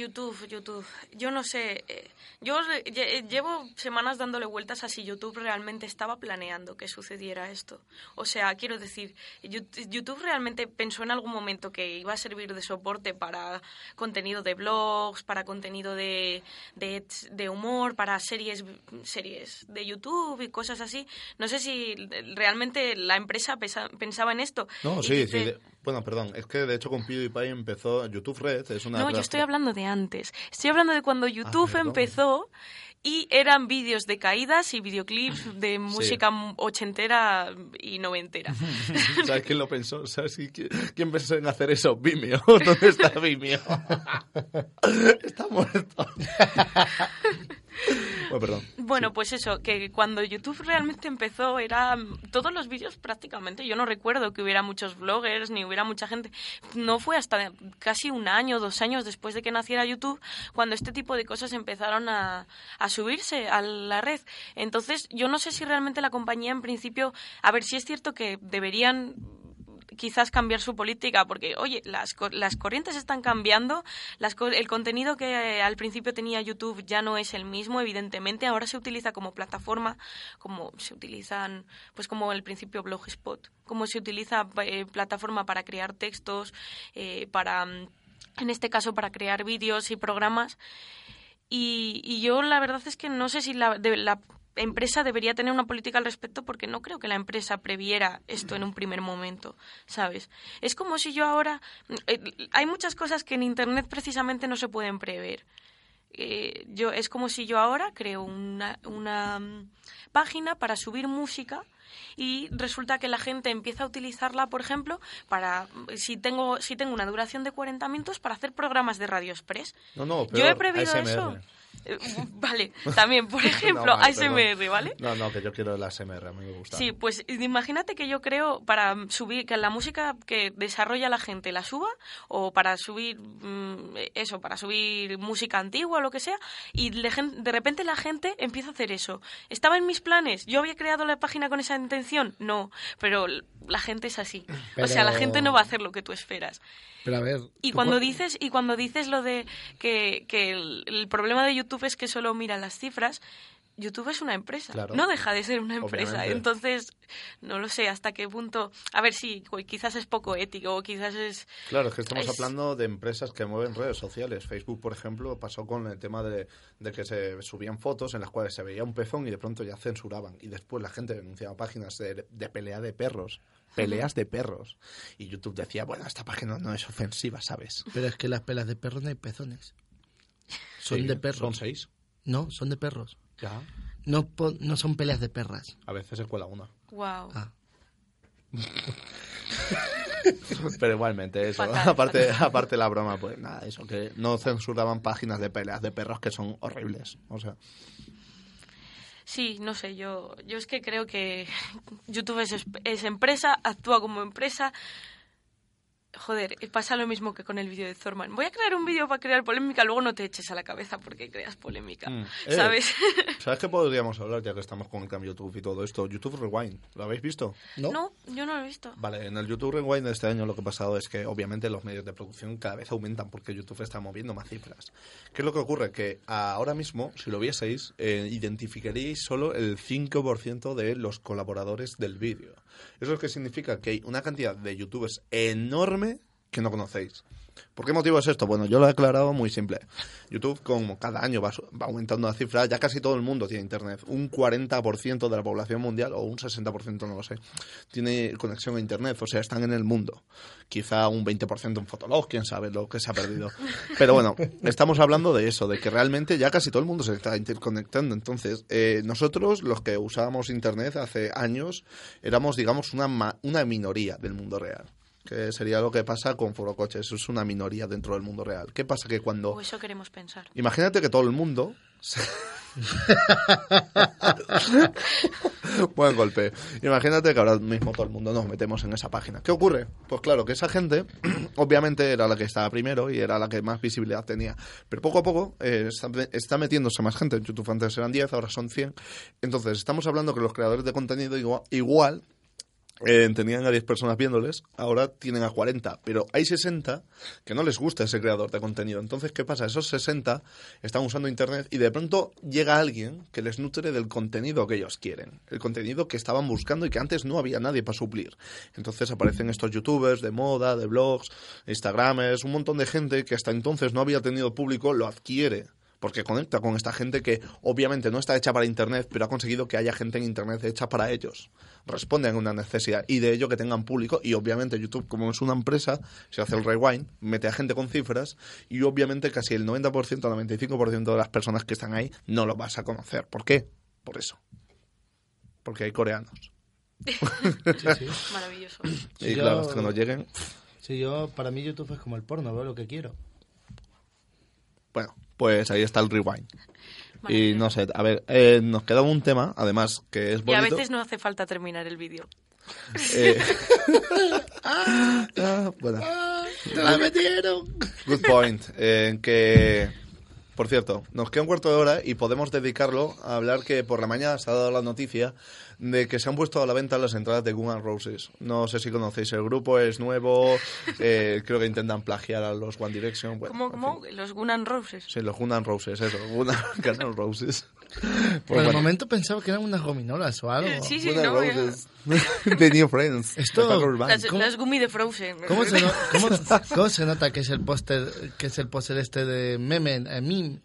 YouTube, YouTube. Yo no sé. eh, Yo lle- llevo semanas dándole vueltas a si YouTube realmente estaba planeando que sucediera esto. O sea, quiero decir, YouTube realmente pensó en algún momento que iba a servir de soporte para contenido de blogs, para contenido de, de, de humor, para series, series de YouTube y cosas así. No sé si realmente la empresa pensaba en esto. No, sí, dice- sí. Bueno, perdón, es que de hecho con PewDiePie empezó YouTube Red, es una... No, yo estoy hablando de antes. Estoy hablando de cuando YouTube Ah, perdón. empezó y eran vídeos de caídas y videoclips de música m- ochentera y noventera. [LAUGHS] ¿Sabes quién lo pensó? ¿Sabes qui- quién pensó en hacer eso? Vimeo. [LAUGHS] ¿Dónde está Vimeo? [LAUGHS] está muerto. Bueno, perdón. Bueno, pues eso, que cuando YouTube realmente empezó era todos los vídeos prácticamente, yo no recuerdo que hubiera muchos bloggers ni hubiera mucha gente. No fue hasta casi un año, dos años después de que naciera YouTube cuando este tipo de cosas empezaron a, a subirse a la red. Entonces, yo no sé si realmente la compañía en principio, a ver si es cierto que deberían quizás cambiar su política porque oye las, las corrientes están cambiando las el contenido que eh, al principio tenía YouTube ya no es el mismo evidentemente ahora se utiliza como plataforma como se utilizan pues como al principio Blogspot como se utiliza eh, plataforma para crear textos eh, para en este caso para crear vídeos y programas. Y, y yo la verdad es que no sé si la, de- la empresa debería tener una política al respecto porque no creo que la empresa previera esto en un primer momento, ¿sabes? Es como si yo ahora... eh, hay muchas cosas que en Internet precisamente no se pueden prever. Eh, yo Es como si yo ahora creo una, una mm, página para subir música y resulta que la gente empieza a utilizarla, por ejemplo, para si tengo si tengo una duración de 40 minutos para hacer programas de Radio Express. No, no, Yo he ASMR. eso. [LAUGHS] Vale, también, por [LAUGHS] ejemplo, No, vale, ASMR. ¿vale? No, no, que yo quiero el ASMR, a mí me gusta. Sí, pues imagínate que yo creo para subir, que la música que desarrolla la gente la suba, o para subir, mm, eso, para subir música antigua o lo que sea, y de, repente la gente empieza a hacer eso. ¿Estaba en mis planes? ¿Yo había creado la página con esa intención? No, pero la gente es así. O sea, la Pero- gente no va a hacer lo que tú esperas. Pero a ver... Y cuando cu- dices y cuando dices lo de que, que el, el problema de YouTube es que solo mira las cifras, YouTube es una empresa, Claro. no deja de ser una empresa. Obviamente. Entonces, no lo sé hasta qué punto. A ver si quizás es poco ético o quizás es. Claro, es que estamos Es- hablando de empresas que mueven redes sociales. Facebook, por ejemplo, pasó con el tema de, de que se subían fotos en las cuales se veía un pezón y de pronto ya censuraban. Y después la gente denunciaba páginas de, de pelea de perros. Peleas de perros. Y YouTube decía, bueno, esta página no es ofensiva, ¿sabes? Pero es que las pelas de perros no hay pezones. Son Sí, de perros. Son seis. No, son de perros. Ya. No, po- no son peleas de perras. A veces se cuela una. Wow. Ah. [LAUGHS] Pero igualmente, eso. Fatal, [LAUGHS] aparte, fatal. aparte la broma, pues nada, eso. Que no censuraban páginas de peleas de perros que son horribles. O sea, Sí, no sé, yo, yo es que creo que [LAUGHS] YouTube es, es empresa, actúa como empresa. Joder, pasa lo mismo que con el vídeo de Thorman. Voy a crear un vídeo para crear polémica, luego no te eches a la cabeza porque creas polémica, Mm. Eh, ¿sabes? [LAUGHS] ¿Sabes qué podríamos hablar ya que estamos con el cambio YouTube y todo esto? YouTube Rewind, ¿lo habéis visto? ¿No? no, yo no lo he visto. Vale, en el YouTube Rewind de este año lo que ha pasado es que obviamente los medios de producción cada vez aumentan porque YouTube está moviendo más cifras. ¿Qué es lo que ocurre? Que ahora mismo, si lo vieseis, eh, identificaríais solo el 5% de los colaboradores del vídeo. Eso es lo que significa que hay una cantidad de youtubers enorme que no conocéis. ¿Por qué motivo es esto? Bueno, yo lo he aclarado muy simple. YouTube, como cada año va, aumentando la cifra, ya casi todo el mundo tiene Internet. Un 40% de la población mundial, o un 60%, no lo sé, tiene conexión a Internet, o sea, están en el mundo. Quizá un 20% en Fotolog, quién sabe lo que se ha perdido. Pero bueno, estamos hablando de eso, de que realmente ya casi todo el mundo se está interconectando. Entonces, eh, nosotros, los que usábamos Internet hace años, éramos, digamos, una, ma- una minoría del mundo real. Que sería lo que pasa con Forocoches, es una minoría dentro del mundo real. ¿Qué pasa? Que cuando... O eso queremos pensar. Imagínate que todo el mundo. se- [LAUGHS] Buen golpe. Imagínate que ahora mismo todo el mundo nos metemos en esa página. ¿Qué ocurre? Pues claro, que esa gente, [CLEARS THROAT] obviamente, era la que estaba primero y era la que más visibilidad tenía. Pero poco a poco eh, está, está metiéndose más gente. En YouTube antes eran 10, ahora son 100. Entonces, estamos hablando que los creadores de contenido igual, igual eh, tenían a 10 personas viéndoles, ahora tienen a 40, pero hay 60 que no les gusta ese creador de contenido. Entonces, ¿qué pasa? Esos 60 están usando Internet y de pronto llega alguien que les nutre del contenido que ellos quieren, el contenido que estaban buscando y que antes no había nadie para suplir. Entonces aparecen estos youtubers de moda, de blogs, instagramers, un montón de gente que hasta entonces no había tenido público, lo adquiere porque conecta con esta gente que obviamente no está hecha para Internet, pero ha conseguido que haya gente en Internet hecha para ellos. Responden a una necesidad y de ello que tengan público y obviamente YouTube como es una empresa, se hace el rewind, mete a gente con cifras y obviamente casi el 90%, 95% de las personas que están ahí no lo vas a conocer. ¿Por qué? Por eso. Porque hay coreanos. [LAUGHS] Maravilloso. Sí, y yo- claro, hasta que nos lleguen, Sí, yo, para mí YouTube es como el porno, veo lo que quiero. bueno, pues ahí está el rewind. Y no sé, a ver, eh, nos queda un tema, además, que es Y a bonito. veces no hace falta terminar el vídeo. Eh, [LAUGHS] [LAUGHS] ah, bueno, ¡Te la metieron! good point. Eh, que, por cierto, nos queda un cuarto de hora y podemos dedicarlo a hablar que por la mañana se ha dado la noticia de que se han puesto a la venta las entradas de Guns N' Roses. No sé si conocéis el grupo, es nuevo, [LAUGHS] eh, creo que intentan plagiar a los One Direction. Bueno, ¿Cómo, cómo? Los Gunan Roses. Sí, los Guns N' Roses, eso, Guns N' Roses. [LAUGHS] Por el momento pensaba que eran unas gominolas o algo. Sí, sí, no. The [LAUGHS] New Friends. Esto-. Las, ¿Cómo? las gumi de Frozen. ¿Cómo se, no- [LAUGHS] cómo- cómo se nota que es el póster que es el póster este de meme, eh, meme?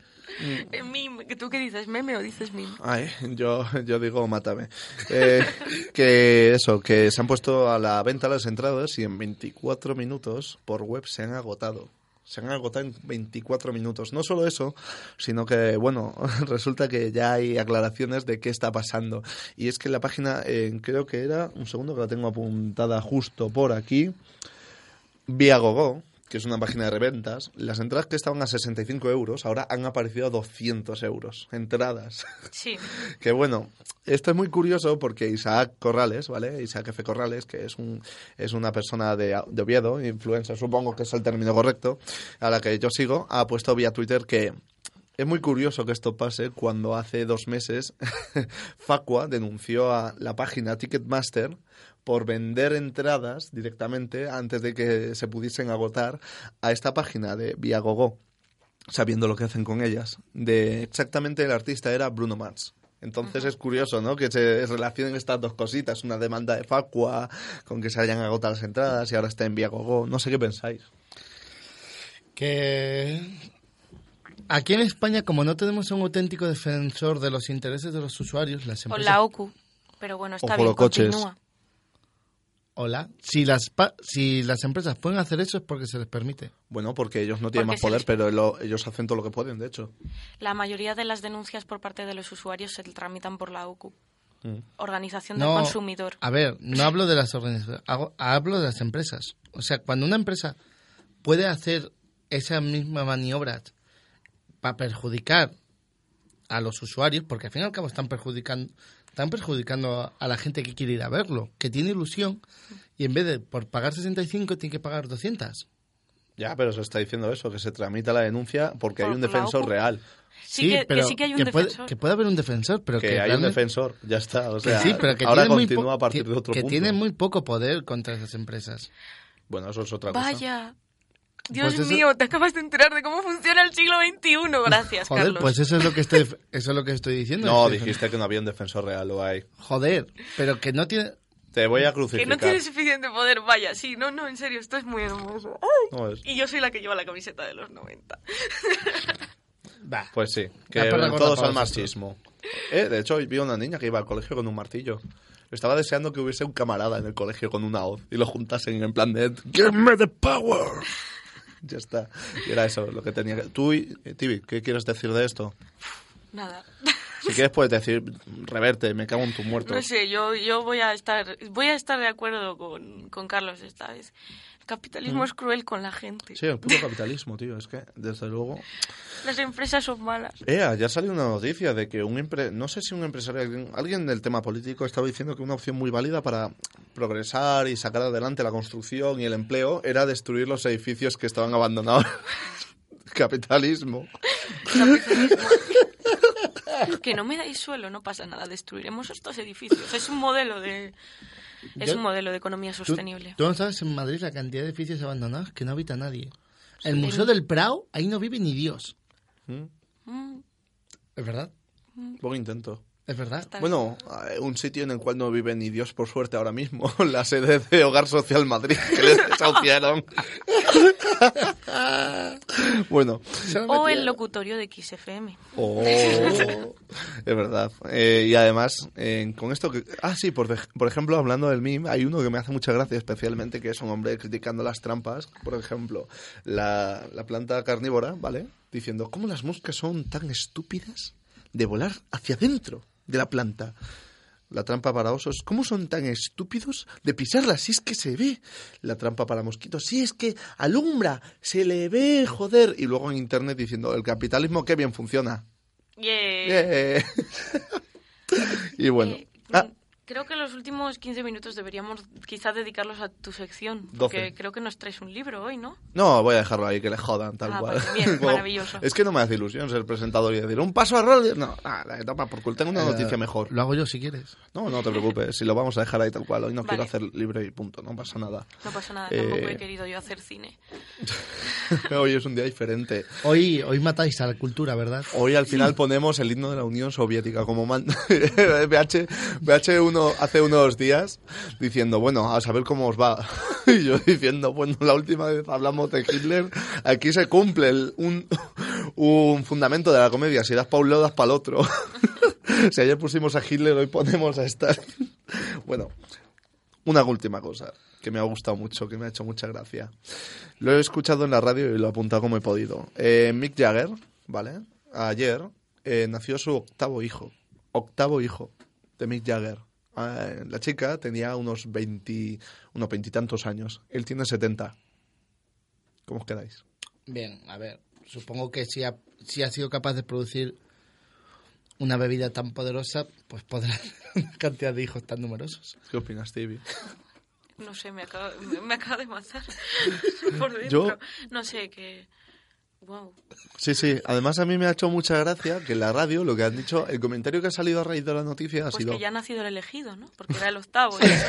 Eh, meme. ¿Tú qué dices? ¿Meme o dices meme? Ay, yo, yo digo mátame. Eh, que eso, que se han puesto a la venta las entradas y en 24 minutos por web se han agotado. Se han agotado en 24 minutos. No solo eso, sino que, bueno, [LAUGHS] resulta que ya hay aclaraciones de qué está pasando. Y es que la página, eh, creo que era, un segundo que la tengo apuntada justo por aquí, Viagogo, que es una página de reventas, las entradas que estaban a 65 euros ahora han aparecido a 200 euros. Entradas. Sí. [LAUGHS] Que bueno, esto es muy curioso porque Isaac Corrales, ¿vale? Isaac F. Corrales, que es, un, es una persona de, de Oviedo, influencer, supongo que es el término correcto, a la que yo sigo, ha puesto vía Twitter que es muy curioso que esto pase cuando hace dos meses [LAUGHS] Facua denunció a la página Ticketmaster por vender entradas directamente antes de que se pudiesen agotar a esta página de Viagogo sabiendo lo que hacen con ellas. De exactamente el artista era Bruno Mars. Entonces es curioso, ¿no? Que se relacionen estas dos cositas, una demanda de Facua con que se hayan agotado las entradas y ahora está en Viagogo. No sé qué pensáis. Que aquí en España, como no tenemos un auténtico defensor de los intereses de los usuarios, las Con empresas... la OCU. Pero bueno, está O bien, Forocoches. continúa. Hola. Si las, pa- si las empresas pueden hacer eso es porque se les permite. Bueno, porque ellos no tienen Porque más poder, les- pero lo- ellos hacen todo lo que pueden, de hecho. La mayoría de las denuncias por parte de los usuarios se tramitan por la OCU. Mm. Organización No, del Consumidor. A ver, no hablo de las organizaciones, hablo de las empresas. O sea, cuando una empresa puede hacer esa misma maniobra para perjudicar a los usuarios, porque al fin y al cabo están perjudicando, están perjudicando a- a la gente que quiere ir a verlo, que tiene ilusión y en vez de por pagar 65 tiene que pagar 200. Ya, pero se está diciendo eso, que se tramita la denuncia porque hay Por un la defensor real. Sí, que, que sí que hay un puede, defensor. que puede haber un defensor, pero Que, que, hay un defensor, ya está. O que sea, sí, pero que ahora tiene muy continúa a partir que- de otro que punto. tiene muy poco poder contra esas empresas. Bueno, eso es otra cosa. Vaya. Dios Pues eso- mío, te acabas de enterar de cómo funciona el siglo XXI. [LAUGHS] Gracias, Joder, Carlos. pues eso es lo que estoy, eso es lo que estoy diciendo. No, Estoy- dijiste que no había un defensor real, lo hay. Joder, pero que no tiene... Te voy a que crucificar. no tiene suficiente poder. Vaya, sí, no, no, en serio, esto es muy hermoso. Ay. No es- Y yo soy la que lleva la camiseta de los 90. [LAUGHS] Va. Pues sí, que todos al marxismo. Eh, de hecho, vi a una niña que iba al colegio con un martillo. Estaba deseando que hubiese un camarada en el colegio con una hoz y lo juntasen en plan de Give me the power. [LAUGHS] ya está. Y era eso lo que tenía que... Tú, y- eh, Tibi, ¿qué quieres decir de esto? Nada. Si quieres puedes decir, reverte, me cago en tu muerto. No sé, yo, yo voy a estar voy a estar de acuerdo con, con Carlos esta vez. Capitalismo es cruel con la gente. Sí, el puto capitalismo, tío. Es que, desde luego... Las empresas son malas. Eh, ya salió una noticia de que un empre- no sé si un empresario, alguien, alguien del tema político estaba diciendo que una opción muy válida para progresar y sacar adelante la construcción y el empleo era destruir los edificios que estaban abandonados. [LAUGHS] Capitalismo. Que no me dais suelo, no pasa nada, destruiremos estos edificios. Es un modelo de es Yo- un modelo de economía ¿Tú, sostenible. tú no sabes en Madrid la cantidad de edificios abandonados que no habita nadie. El Sí. Museo del Prado, ahí no vive ni Dios. ¿Mm? Mm, ¿Es verdad? Buen intento. ¿Es verdad? está Bueno, eh, un sitio en el cual no vive ni Dios por suerte ahora mismo, [LAUGHS] la sede de Hogar Social Madrid, que les [LAUGHS] desahuciaron. [LAUGHS] bueno, O el locutorio de XFM. Oh, es verdad. Eh, y además, eh, con esto que... Ah, sí, por ejemplo, hablando del meme, hay uno que me hace mucha gracia especialmente, que es un hombre criticando las trampas. Por ejemplo, la, la planta carnívora, ¿vale? Diciendo, ¿cómo las moscas son tan estúpidas de volar hacia adentro de la planta? La trampa para osos, ¿cómo son tan estúpidos de pisarla? Si es que se ve. La trampa para mosquitos, si es que alumbra, se le ve, joder. Y luego en internet diciendo, el capitalismo qué bien funciona. Yeah. Yeah. [LAUGHS] y bueno. Eh, Creo que los últimos 15 minutos deberíamos quizás dedicarlos a tu sección. Porque creo que nos traes un libro hoy, ¿no? no, voy a dejarlo ahí, que le jodan, tal Ah, cual. vale, bien, [LAUGHS] Como- maravilloso. Es que no me hace ilusión ser presentador y decir, un paso a rol. No, nada, toma por culo, tengo una Eh, noticia mejor. Lo hago yo si quieres. No, no te preocupes, si lo vamos a dejar ahí tal cual. Hoy no Vale. quiero hacer libre y punto, no pasa nada. No pasa nada, Eh, tampoco he querido yo hacer cine. [LAUGHS] Hoy es un día diferente. Hoy, hoy matáis a la cultura, ¿verdad? Hoy al final ponemos el himno de la Unión Soviética como manda. [LAUGHS] BH, BH1 hace unos días diciendo, bueno, a saber cómo os va. [LAUGHS] Y yo diciendo, bueno, la última vez hablamos de Hitler, aquí se cumple el- un, un fundamento de la comedia. Si das para un lado, das para el otro. [LAUGHS] Si ayer pusimos a Hitler, hoy ponemos a Stalin. Bueno, una última cosa que me ha gustado mucho, que me ha hecho mucha gracia. Lo he escuchado en la radio y lo he apuntado como he podido. Eh, Mick Jagger, ¿vale? Ayer eh, nació su octavo hijo. Octavo hijo de Mick Jagger. Eh, la chica tenía unos 20, unos veintitantos años. Él tiene 70. ¿Cómo os quedáis? Bien, a ver, supongo que si ha, si ha sido capaz de producir una bebida tan poderosa, pues podrá tener [LAUGHS] una cantidad de hijos tan numerosos. ¿Qué opinas, Stevie? No sé, me acaba, me, me acaba de matar [LAUGHS] por dentro. Yo- No sé, que... Wow. Sí, sí. Además, a mí me ha hecho mucha gracia que en la radio lo que han dicho, el comentario que ha salido a raíz de la noticia ha Pues sido... que ya ha nacido el elegido, ¿no? Porque era el octavo. eso.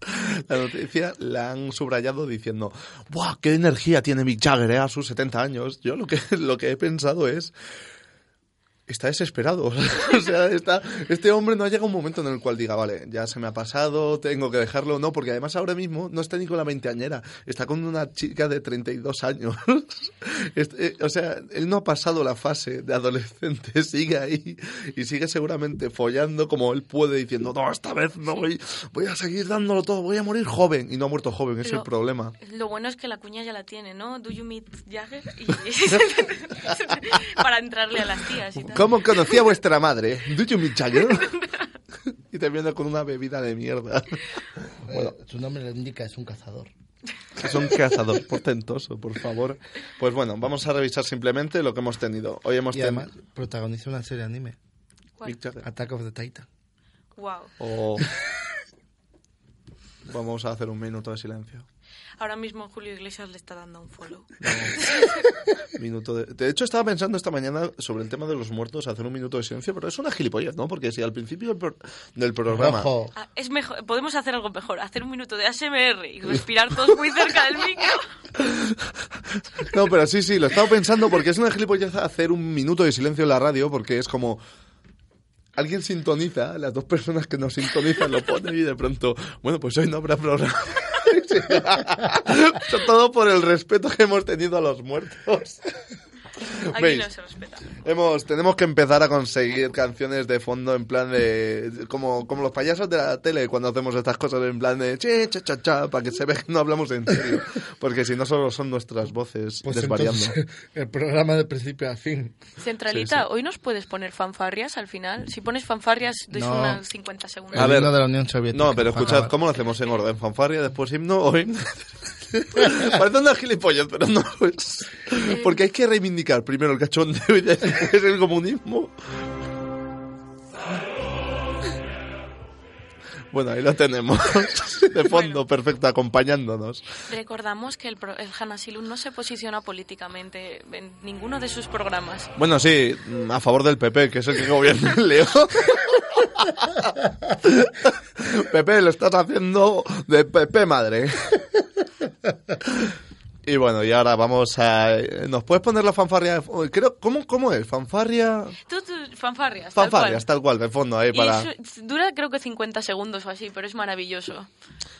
[LAUGHS] La noticia la han subrayado diciendo, ¡buah, qué energía tiene Mick Jagger eh, a sus 70 años! Yo lo que, lo que he pensado es, está desesperado. [LAUGHS] o sea, está, este hombre no ha llegado un momento en el cual diga, vale, ya se me ha pasado, tengo que dejarlo. No, porque además ahora mismo no está ni con la veinteañera, está con una chica de 32 años. [LAUGHS] Este, eh, o sea, él no ha pasado la fase de adolescente, [LAUGHS] sigue ahí y sigue seguramente follando como él puede, diciendo, no, esta vez no voy, voy a seguir dándolo todo, voy a morir joven. Y no ha muerto joven, es Lo- el problema. Lo bueno es que la cuña ya la tiene, ¿no? Do you meet Jagger? Y- para entrarle a las tías y tal. ¿Cómo conocí a vuestra madre? ¿Do you meet Jagger? [LAUGHS] y te viene con una bebida de mierda. Bueno, su nombre lo indica, es un cazador. Es un cazador portentoso, por favor. Pues bueno, vamos a revisar simplemente lo que hemos tenido. Hoy hemos Y tenido... además protagoniza una serie de anime, ¿Cuál? Attack of the Titan. Wow. O... [LAUGHS] Vamos a hacer un minuto de silencio. Ahora mismo Julio Iglesias le está dando un follow. [LAUGHS] Minuto de... de hecho, estaba pensando esta mañana sobre el tema de los muertos, hacer un minuto de silencio, pero es una gilipollez, ¿no? Porque si al principio del, pro- del programa... Ojo. Ah, es mejor, podemos hacer algo mejor, hacer un minuto de ASMR y respirar [LAUGHS] todos muy cerca del micro. No, pero sí, sí, lo estaba pensando porque es una gilipollez hacer un minuto de silencio en la radio porque es como... Alguien sintoniza, las dos personas que nos sintonizan lo ponen y de pronto, bueno, pues hoy no habrá programa. [LAUGHS] Eso todo por el respeto que hemos tenido a los muertos. [LAUGHS] Aquí ¿Veis? no se respeta. Hemos, tenemos que empezar a conseguir canciones de fondo en plan de... Como, como los payasos de la tele cuando hacemos estas cosas en plan de... Che, cha, cha, cha, para que se vea que no hablamos en serio. Porque si no solo son nuestras voces Pues desvariando. entonces, el programa de principio a fin. Centralita, Sí, hoy nos puedes poner fanfarrias al final. Si pones fanfarrias, doy No. unos 50 segundos. A ver. de la Unión Soviética. No, pero escuchad. ¿cómo lo hacemos en orden? ¿Fanfarria, después himno o himno? [LAUGHS] [LAUGHS] Parece una gilipollas, pero no lo es. Porque hay que reivindicar primero el cachondeo y después el comunismo. Bueno, ahí lo tenemos. De fondo, perfecto, acompañándonos. Recordamos que el, pro- el Hanasilun no se posiciona políticamente en ninguno de sus programas. Bueno, sí, a favor del PP, que es el que gobierna el Leo. [LAUGHS] [LAUGHS] Pepe, lo estás haciendo de Pepe madre. Y bueno, y ahora vamos a... ¿Nos puedes poner la fanfarria? de- Creo, ¿cómo, ¿Cómo es? ¿Fanfarria? Tú, tú, fanfarrias. tal Fanfarrias, cual. tal cual, de fondo ahí para... dura creo que 50 segundos o así, pero es maravilloso.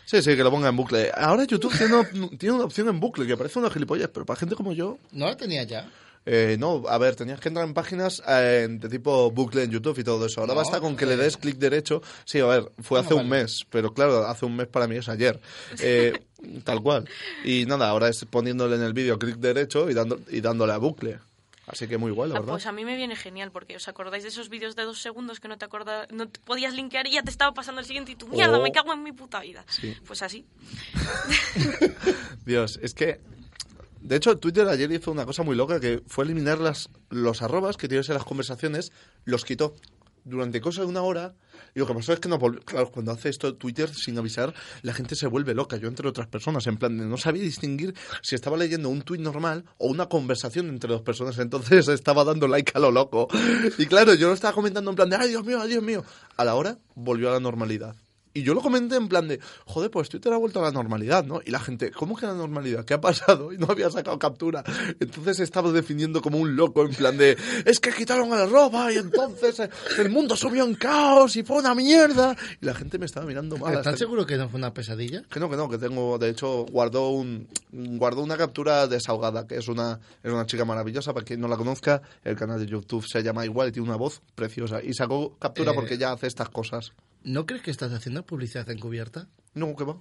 Sí, sí, que lo ponga en bucle. Ahora YouTube tiene una, tiene una opción en bucle, que parece una gilipollas, pero para gente como yo... ¿No la tenía ya? Eh, no, a ver, tenías que entrar en páginas eh, de tipo bucle en YouTube y todo eso. Ahora No, basta con que le des clic derecho. Sí, a ver, fue Ah, hace un vale. mes, pero claro, hace un mes para mí es ayer. [LAUGHS] Eh, tal cual. Y nada, ahora es poniéndole en el vídeo clic derecho y, dando, y dándole a bucle. Así que muy guay, la Ah, verdad. pues a mí me viene genial, porque ¿os acordáis de esos vídeos de dos segundos que no te acorda, no te podías linkear y ya te estaba pasando el siguiente y tú, mierda, Oh. me cago en mi puta vida? Sí. Pues así. [LAUGHS] [LAUGHS] Dios, es que. De hecho, Twitter ayer hizo una cosa muy loca que fue eliminar las, los arrobas que tienes en las conversaciones, los quitó durante cosa de una hora. Y lo que pasó es que no cuando hace esto Twitter sin avisar, la gente se vuelve loca. Yo, entre otras personas, en plan, de no sabía distinguir si estaba leyendo un tuit normal o una conversación entre dos personas. Entonces [LAUGHS] estaba dando like a lo loco. Y claro, yo lo estaba comentando en plan de, ay, Dios mío, ay, Dios mío. A la hora volvió a la normalidad. Y yo lo comenté en plan de, joder, pues Twitter ha vuelto a la normalidad, ¿no? Y la gente, ¿cómo que la normalidad? ¿Qué ha pasado? [LAUGHS] Y no había sacado captura. Entonces estaba definiendo como un loco en plan de, es que quitaron a la ropa y entonces eh, el mundo subió en caos y fue una mierda. Y la gente me estaba mirando mal. ¿Estás seguro que no fue una pesadilla? Que no, que no, que tengo, de hecho, guardó un guardó una captura desahogada, que es una, es una chica maravillosa, para quien no la conozca, el canal de YouTube se llama igual y tiene una voz preciosa. Y sacó captura Eh. porque ya hace estas cosas. ¿No crees que estás haciendo publicidad encubierta? No, ¿qué va?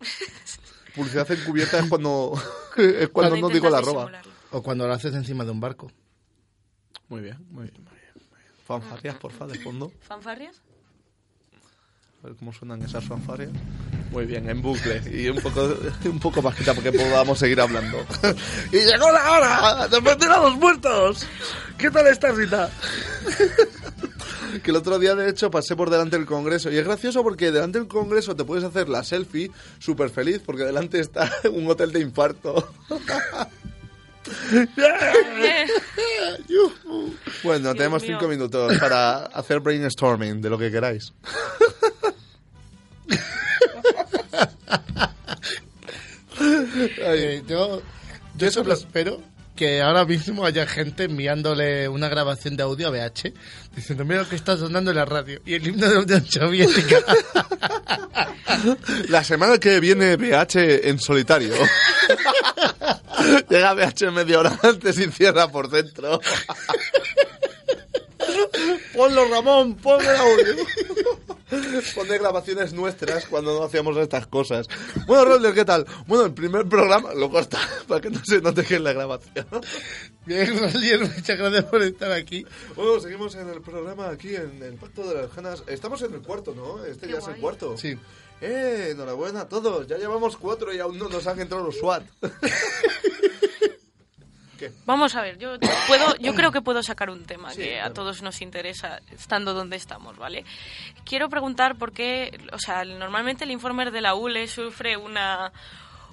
[LAUGHS] Publicidad encubierta es cuando, [LAUGHS] [LAUGHS] es cuando no digo la disimularlo. ¿O cuando lo haces encima de un barco? Muy bien, muy bien, muy bien. Muy bien. Fanfarrias, porfa, de fondo. ¿Fanfarrias? A ver cómo suenan esas fanfarrias. Muy bien, en bucle. Y un poco, [LAUGHS] un poco bajita porque podamos seguir hablando. [LAUGHS] ¡Y llegó la hora de meter a los muertos! ¿Qué tal estás, Rita? [LAUGHS] que el otro día, de hecho, pasé por delante del Congreso. Y es gracioso porque delante del Congreso te puedes hacer la selfie súper feliz porque delante está un hotel de infarto. Bueno, tenemos mío. cinco minutos para hacer brainstorming de lo que queráis. Yo yo solo espero que ahora mismo haya gente enviándole una grabación de audio a BH diciendo, mira lo que está sonando en la radio. Y el himno de la Unión Soviética. [LAUGHS] La semana que viene BH en solitario. [LAUGHS] Llega BH media hora antes y cierra por dentro. [LAUGHS] Ponlo, Ramón, pon el audio. Pone grabaciones nuestras cuando no hacíamos estas cosas. Bueno, Rolder, ¿qué tal? Bueno, el primer programa lo corta [LAUGHS] para que no se note que es la grabación. Bien, Rolier, muchas gracias por estar aquí. Bueno, seguimos en el programa aquí en el Pacto de las Ganas. Estamos en el cuarto, ¿no? Este Qué ya es el guay. cuarto. Sí. Eh, enhorabuena a todos. Ya llevamos cuatro y aún no nos han entrado los SWAT. [LAUGHS] ¿Qué? Vamos a ver, yo puedo, yo creo que puedo sacar un tema Sí, que a todos nos interesa estando donde estamos, ¿vale? Quiero preguntar por qué, o sea, normalmente el informer de la ULE sufre una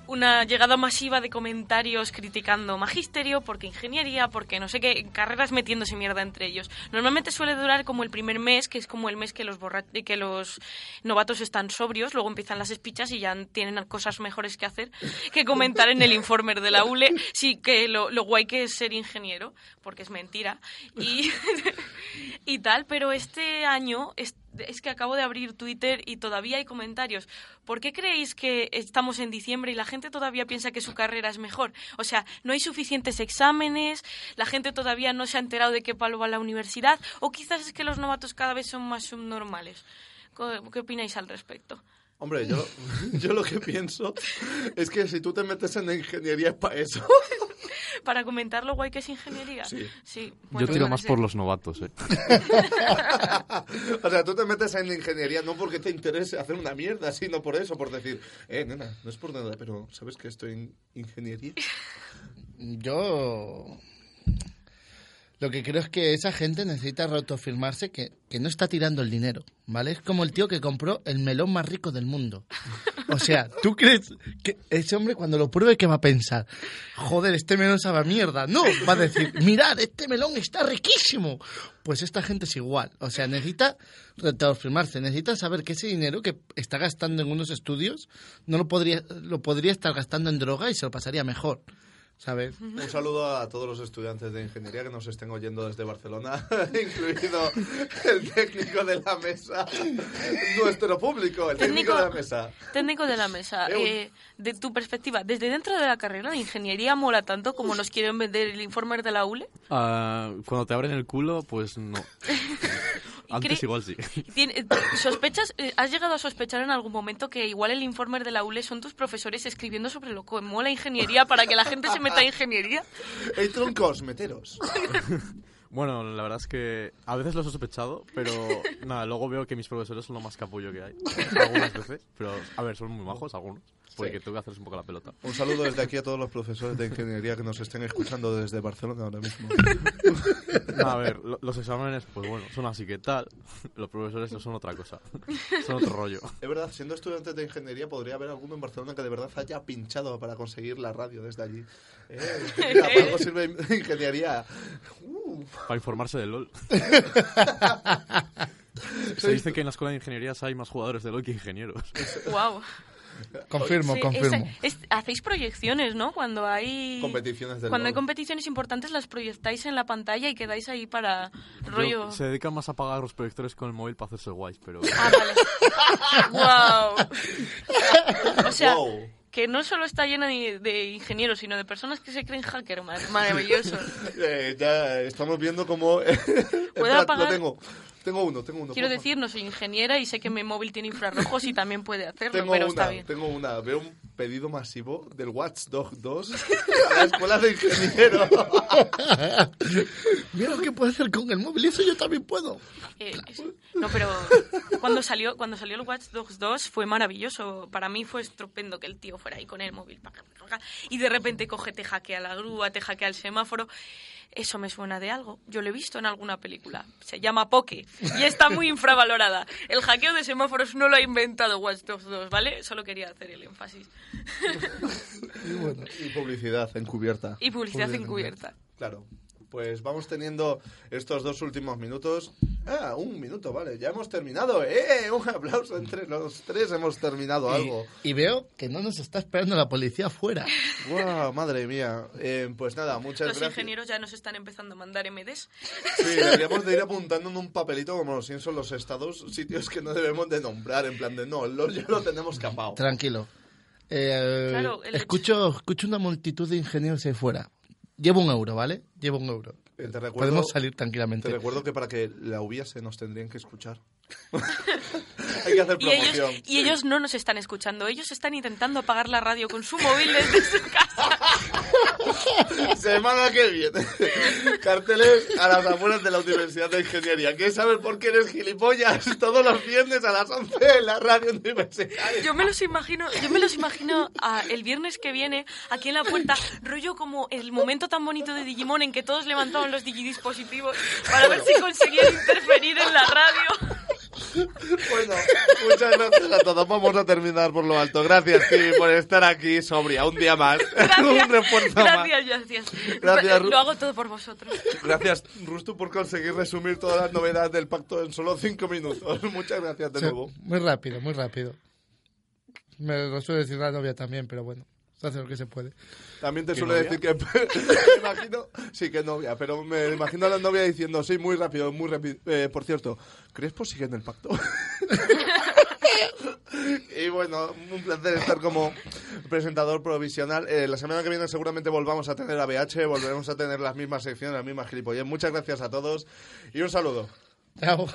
una llegada masiva de comentarios criticando magisterio, porque ingeniería, porque no sé qué, carreras metiéndose mierda entre ellos. Normalmente suele durar como el primer mes, que es como el mes que los que los novatos están sobrios, luego empiezan las espichas y ya tienen cosas mejores que hacer que comentar en el informer de la ULE, sí que lo, lo guay que es ser ingeniero, porque es mentira, y, [LAUGHS] y tal, pero este año es que acabo de abrir Twitter y todavía hay comentarios. ¿Por qué creéis que estamos en diciembre y la gente todavía piensa que su carrera es mejor? O sea, no hay suficientes exámenes, la gente todavía no se ha enterado de qué palo va la universidad, o quizás es que los novatos cada vez son más subnormales. ¿Qué opináis al respecto? Hombre, yo, [LAUGHS] yo lo que pienso es que si tú te metes en la ingeniería es para eso. [LAUGHS] Para comentar lo guay que es ingeniería. Sí. Sí, Yo tiro más por los novatos, ¿eh? [LAUGHS] o sea, tú te metes en la ingeniería no porque te interese hacer una mierda, sino por eso, por decir, eh, nena, no es por nada, pero ¿sabes que estoy en ingeniería? Yo lo que creo es que esa gente necesita reautofirmarse que, que no está tirando el dinero, ¿vale? Es como el tío que compró el melón más rico del mundo. O sea, ¿tú crees que ese hombre cuando lo pruebe qué va a pensar? Joder, este melón sabe mierda. No, va a decir, mirad, este melón está riquísimo. Pues esta gente es igual. O sea, necesita reautofirmarse, necesita saber que ese dinero que está gastando en unos estudios no lo podría, lo podría estar gastando en droga y se lo pasaría mejor. ¿Sabes? Un saludo a todos los estudiantes de ingeniería que nos estén oyendo desde Barcelona, [LAUGHS] incluido el técnico de la mesa, nuestro público, el técnico, Técnico- de la mesa. Técnico de la mesa, eh, de tu perspectiva, desde dentro de la carrera de ingeniería mola tanto como nos quieren vender el informer de la ULE. Ah, cuando te abren el culo, pues no. [LAUGHS] Antes igual sí. [LAUGHS] Tiene- ¿Sospechas, eh, has llegado a sospechar en algún momento que igual el informer de la ULE son tus profesores escribiendo sobre lo que mola ingeniería para que la gente se meta a ingeniería? [LAUGHS] ¡Ey, troncos, meteros! [LAUGHS] Bueno, la verdad es que a veces lo he sospechado, pero nada, luego veo que mis profesores son lo más capullo que hay. Algunas veces, pero a ver, son muy majos algunos, porque Sí. tengo que hacerles un poco la pelota. Un saludo desde aquí a todos los profesores de ingeniería que nos estén escuchando desde Barcelona ahora mismo. A ver, lo- los exámenes, pues bueno, son así que tal. [LAUGHS] Los profesores no son otra cosa. Son otro rollo. Es verdad, siendo estudiante de ingeniería podría haber alguno en Barcelona que de verdad haya pinchado para conseguir la radio desde allí. Eh, mira, [LAUGHS] para algo sirve ingeniería. Uh, Para informarse de LOL. [LAUGHS] Se dice que en la escuela de ingenierías hay más jugadores de LOL que ingenieros. Wow. Confirmo, Sí, confirmo. es- hacéis proyecciones, ¿no? Cuando hay competiciones cuando hay competiciones importantes las proyectáis en la pantalla y quedáis ahí para rollo. Yo- se dedican más a apagar los proyectores con el móvil para hacerse guays, pero... Ah, vale. [LAUGHS] wow. O sea, Wow. que no solo está llena de, de ingenieros, sino de personas que se creen hacker, mar- maravilloso. [LAUGHS] Eh, ya estamos viendo cómo... [LAUGHS] Apagar? Lo tengo. Tengo uno, tengo uno. Quiero decir, no soy ingeniera y sé que mi móvil tiene infrarrojos y también puede hacerlo, Tengo pero una, está bien. tengo una. Veo un pedido masivo del Watchdog 2 a la escuela de ingeniero. [LAUGHS] Mira lo que puedo hacer con el móvil, eso yo también puedo. Eh, es- no, pero cuando salió, cuando salió el Watch Dogs 2 fue maravilloso. Para mí fue estupendo que el tío fuera ahí con el móvil. Y de repente coge, te hackea la grúa, te hackea el semáforo. Eso me suena de algo. Yo lo he visto en alguna película. Se llama Poke y está muy infravalorada. El hackeo de semáforos no lo ha inventado Watch Dogs 2, ¿vale? Solo quería hacer el énfasis. Y publicidad encubierta. Y publicidad encubierta. Claro. Pues vamos teniendo estos dos últimos minutos. Ah, un minuto, vale. Ya hemos terminado. ¡Eh! Un aplauso entre los tres. Hemos terminado algo. Y, veo que no nos está esperando la policía afuera. [LAUGHS] ¡Guau! Madre mía. Eh, pues nada, muchas Los gracias. ingenieros ya nos están empezando a mandar MDs. Sí, deberíamos de ir apuntando en un papelito como los son los estados, sitios que no debemos de nombrar, en plan de no, el LOL ya lo tenemos capado. Tranquilo. Eh, Claro, el- escucho, escucho una multitud de ingenieros ahí fuera. Llevo un euro, ¿vale? Llevo un euro. Eh, te recuerdo, podemos salir Te tranquilamente. recuerdo que para que la hubiese nos tendrían que escuchar. [LAUGHS] Hay que hacer Y ellos, promoción. y ellos no nos están escuchando, ellos están intentando apagar la radio con su móvil desde su casa. [LAUGHS] Semana que viene. Carteles a las afueras de la Universidad de Ingeniería. ¿Quieres saber por qué eres gilipollas? Todos los viernes a las 11 en la radio universitaria. Yo me los imagino, yo me los imagino ah, el viernes que viene aquí en la puerta, rollo como el momento tan bonito de Digimon en que todos levantaban los digidispositivos para ver si conseguían interferir en la radio. Bueno, muchas gracias a todos. Vamos a terminar por lo alto. Gracias, Tibi, por estar aquí sobria un día más. [LAUGHS] un refuerzo más. Gracias, gracias. Gracias, Ru- Lo hago todo por vosotros. Gracias, Rustu, por conseguir resumir todas las novedades del pacto en solo cinco minutos. [LAUGHS] Muchas gracias de Sí, nuevo. muy rápido, muy rápido. Me lo suele decir la novia también, pero bueno, hace lo que se puede. También te ¿Qué suele novia? decir que [LAUGHS] me imagino, sí que novia, pero me imagino a la novia diciendo, sí, muy rápido, muy rápido. Eh, por cierto, ¿Crespo sigue en el pacto? [LAUGHS] y bueno, un placer estar como presentador provisional. Eh, la semana que viene seguramente volvamos a tener a BH, volveremos a tener las mismas secciones, las mismas gilipollas. Muchas gracias a todos y un saludo. Chao.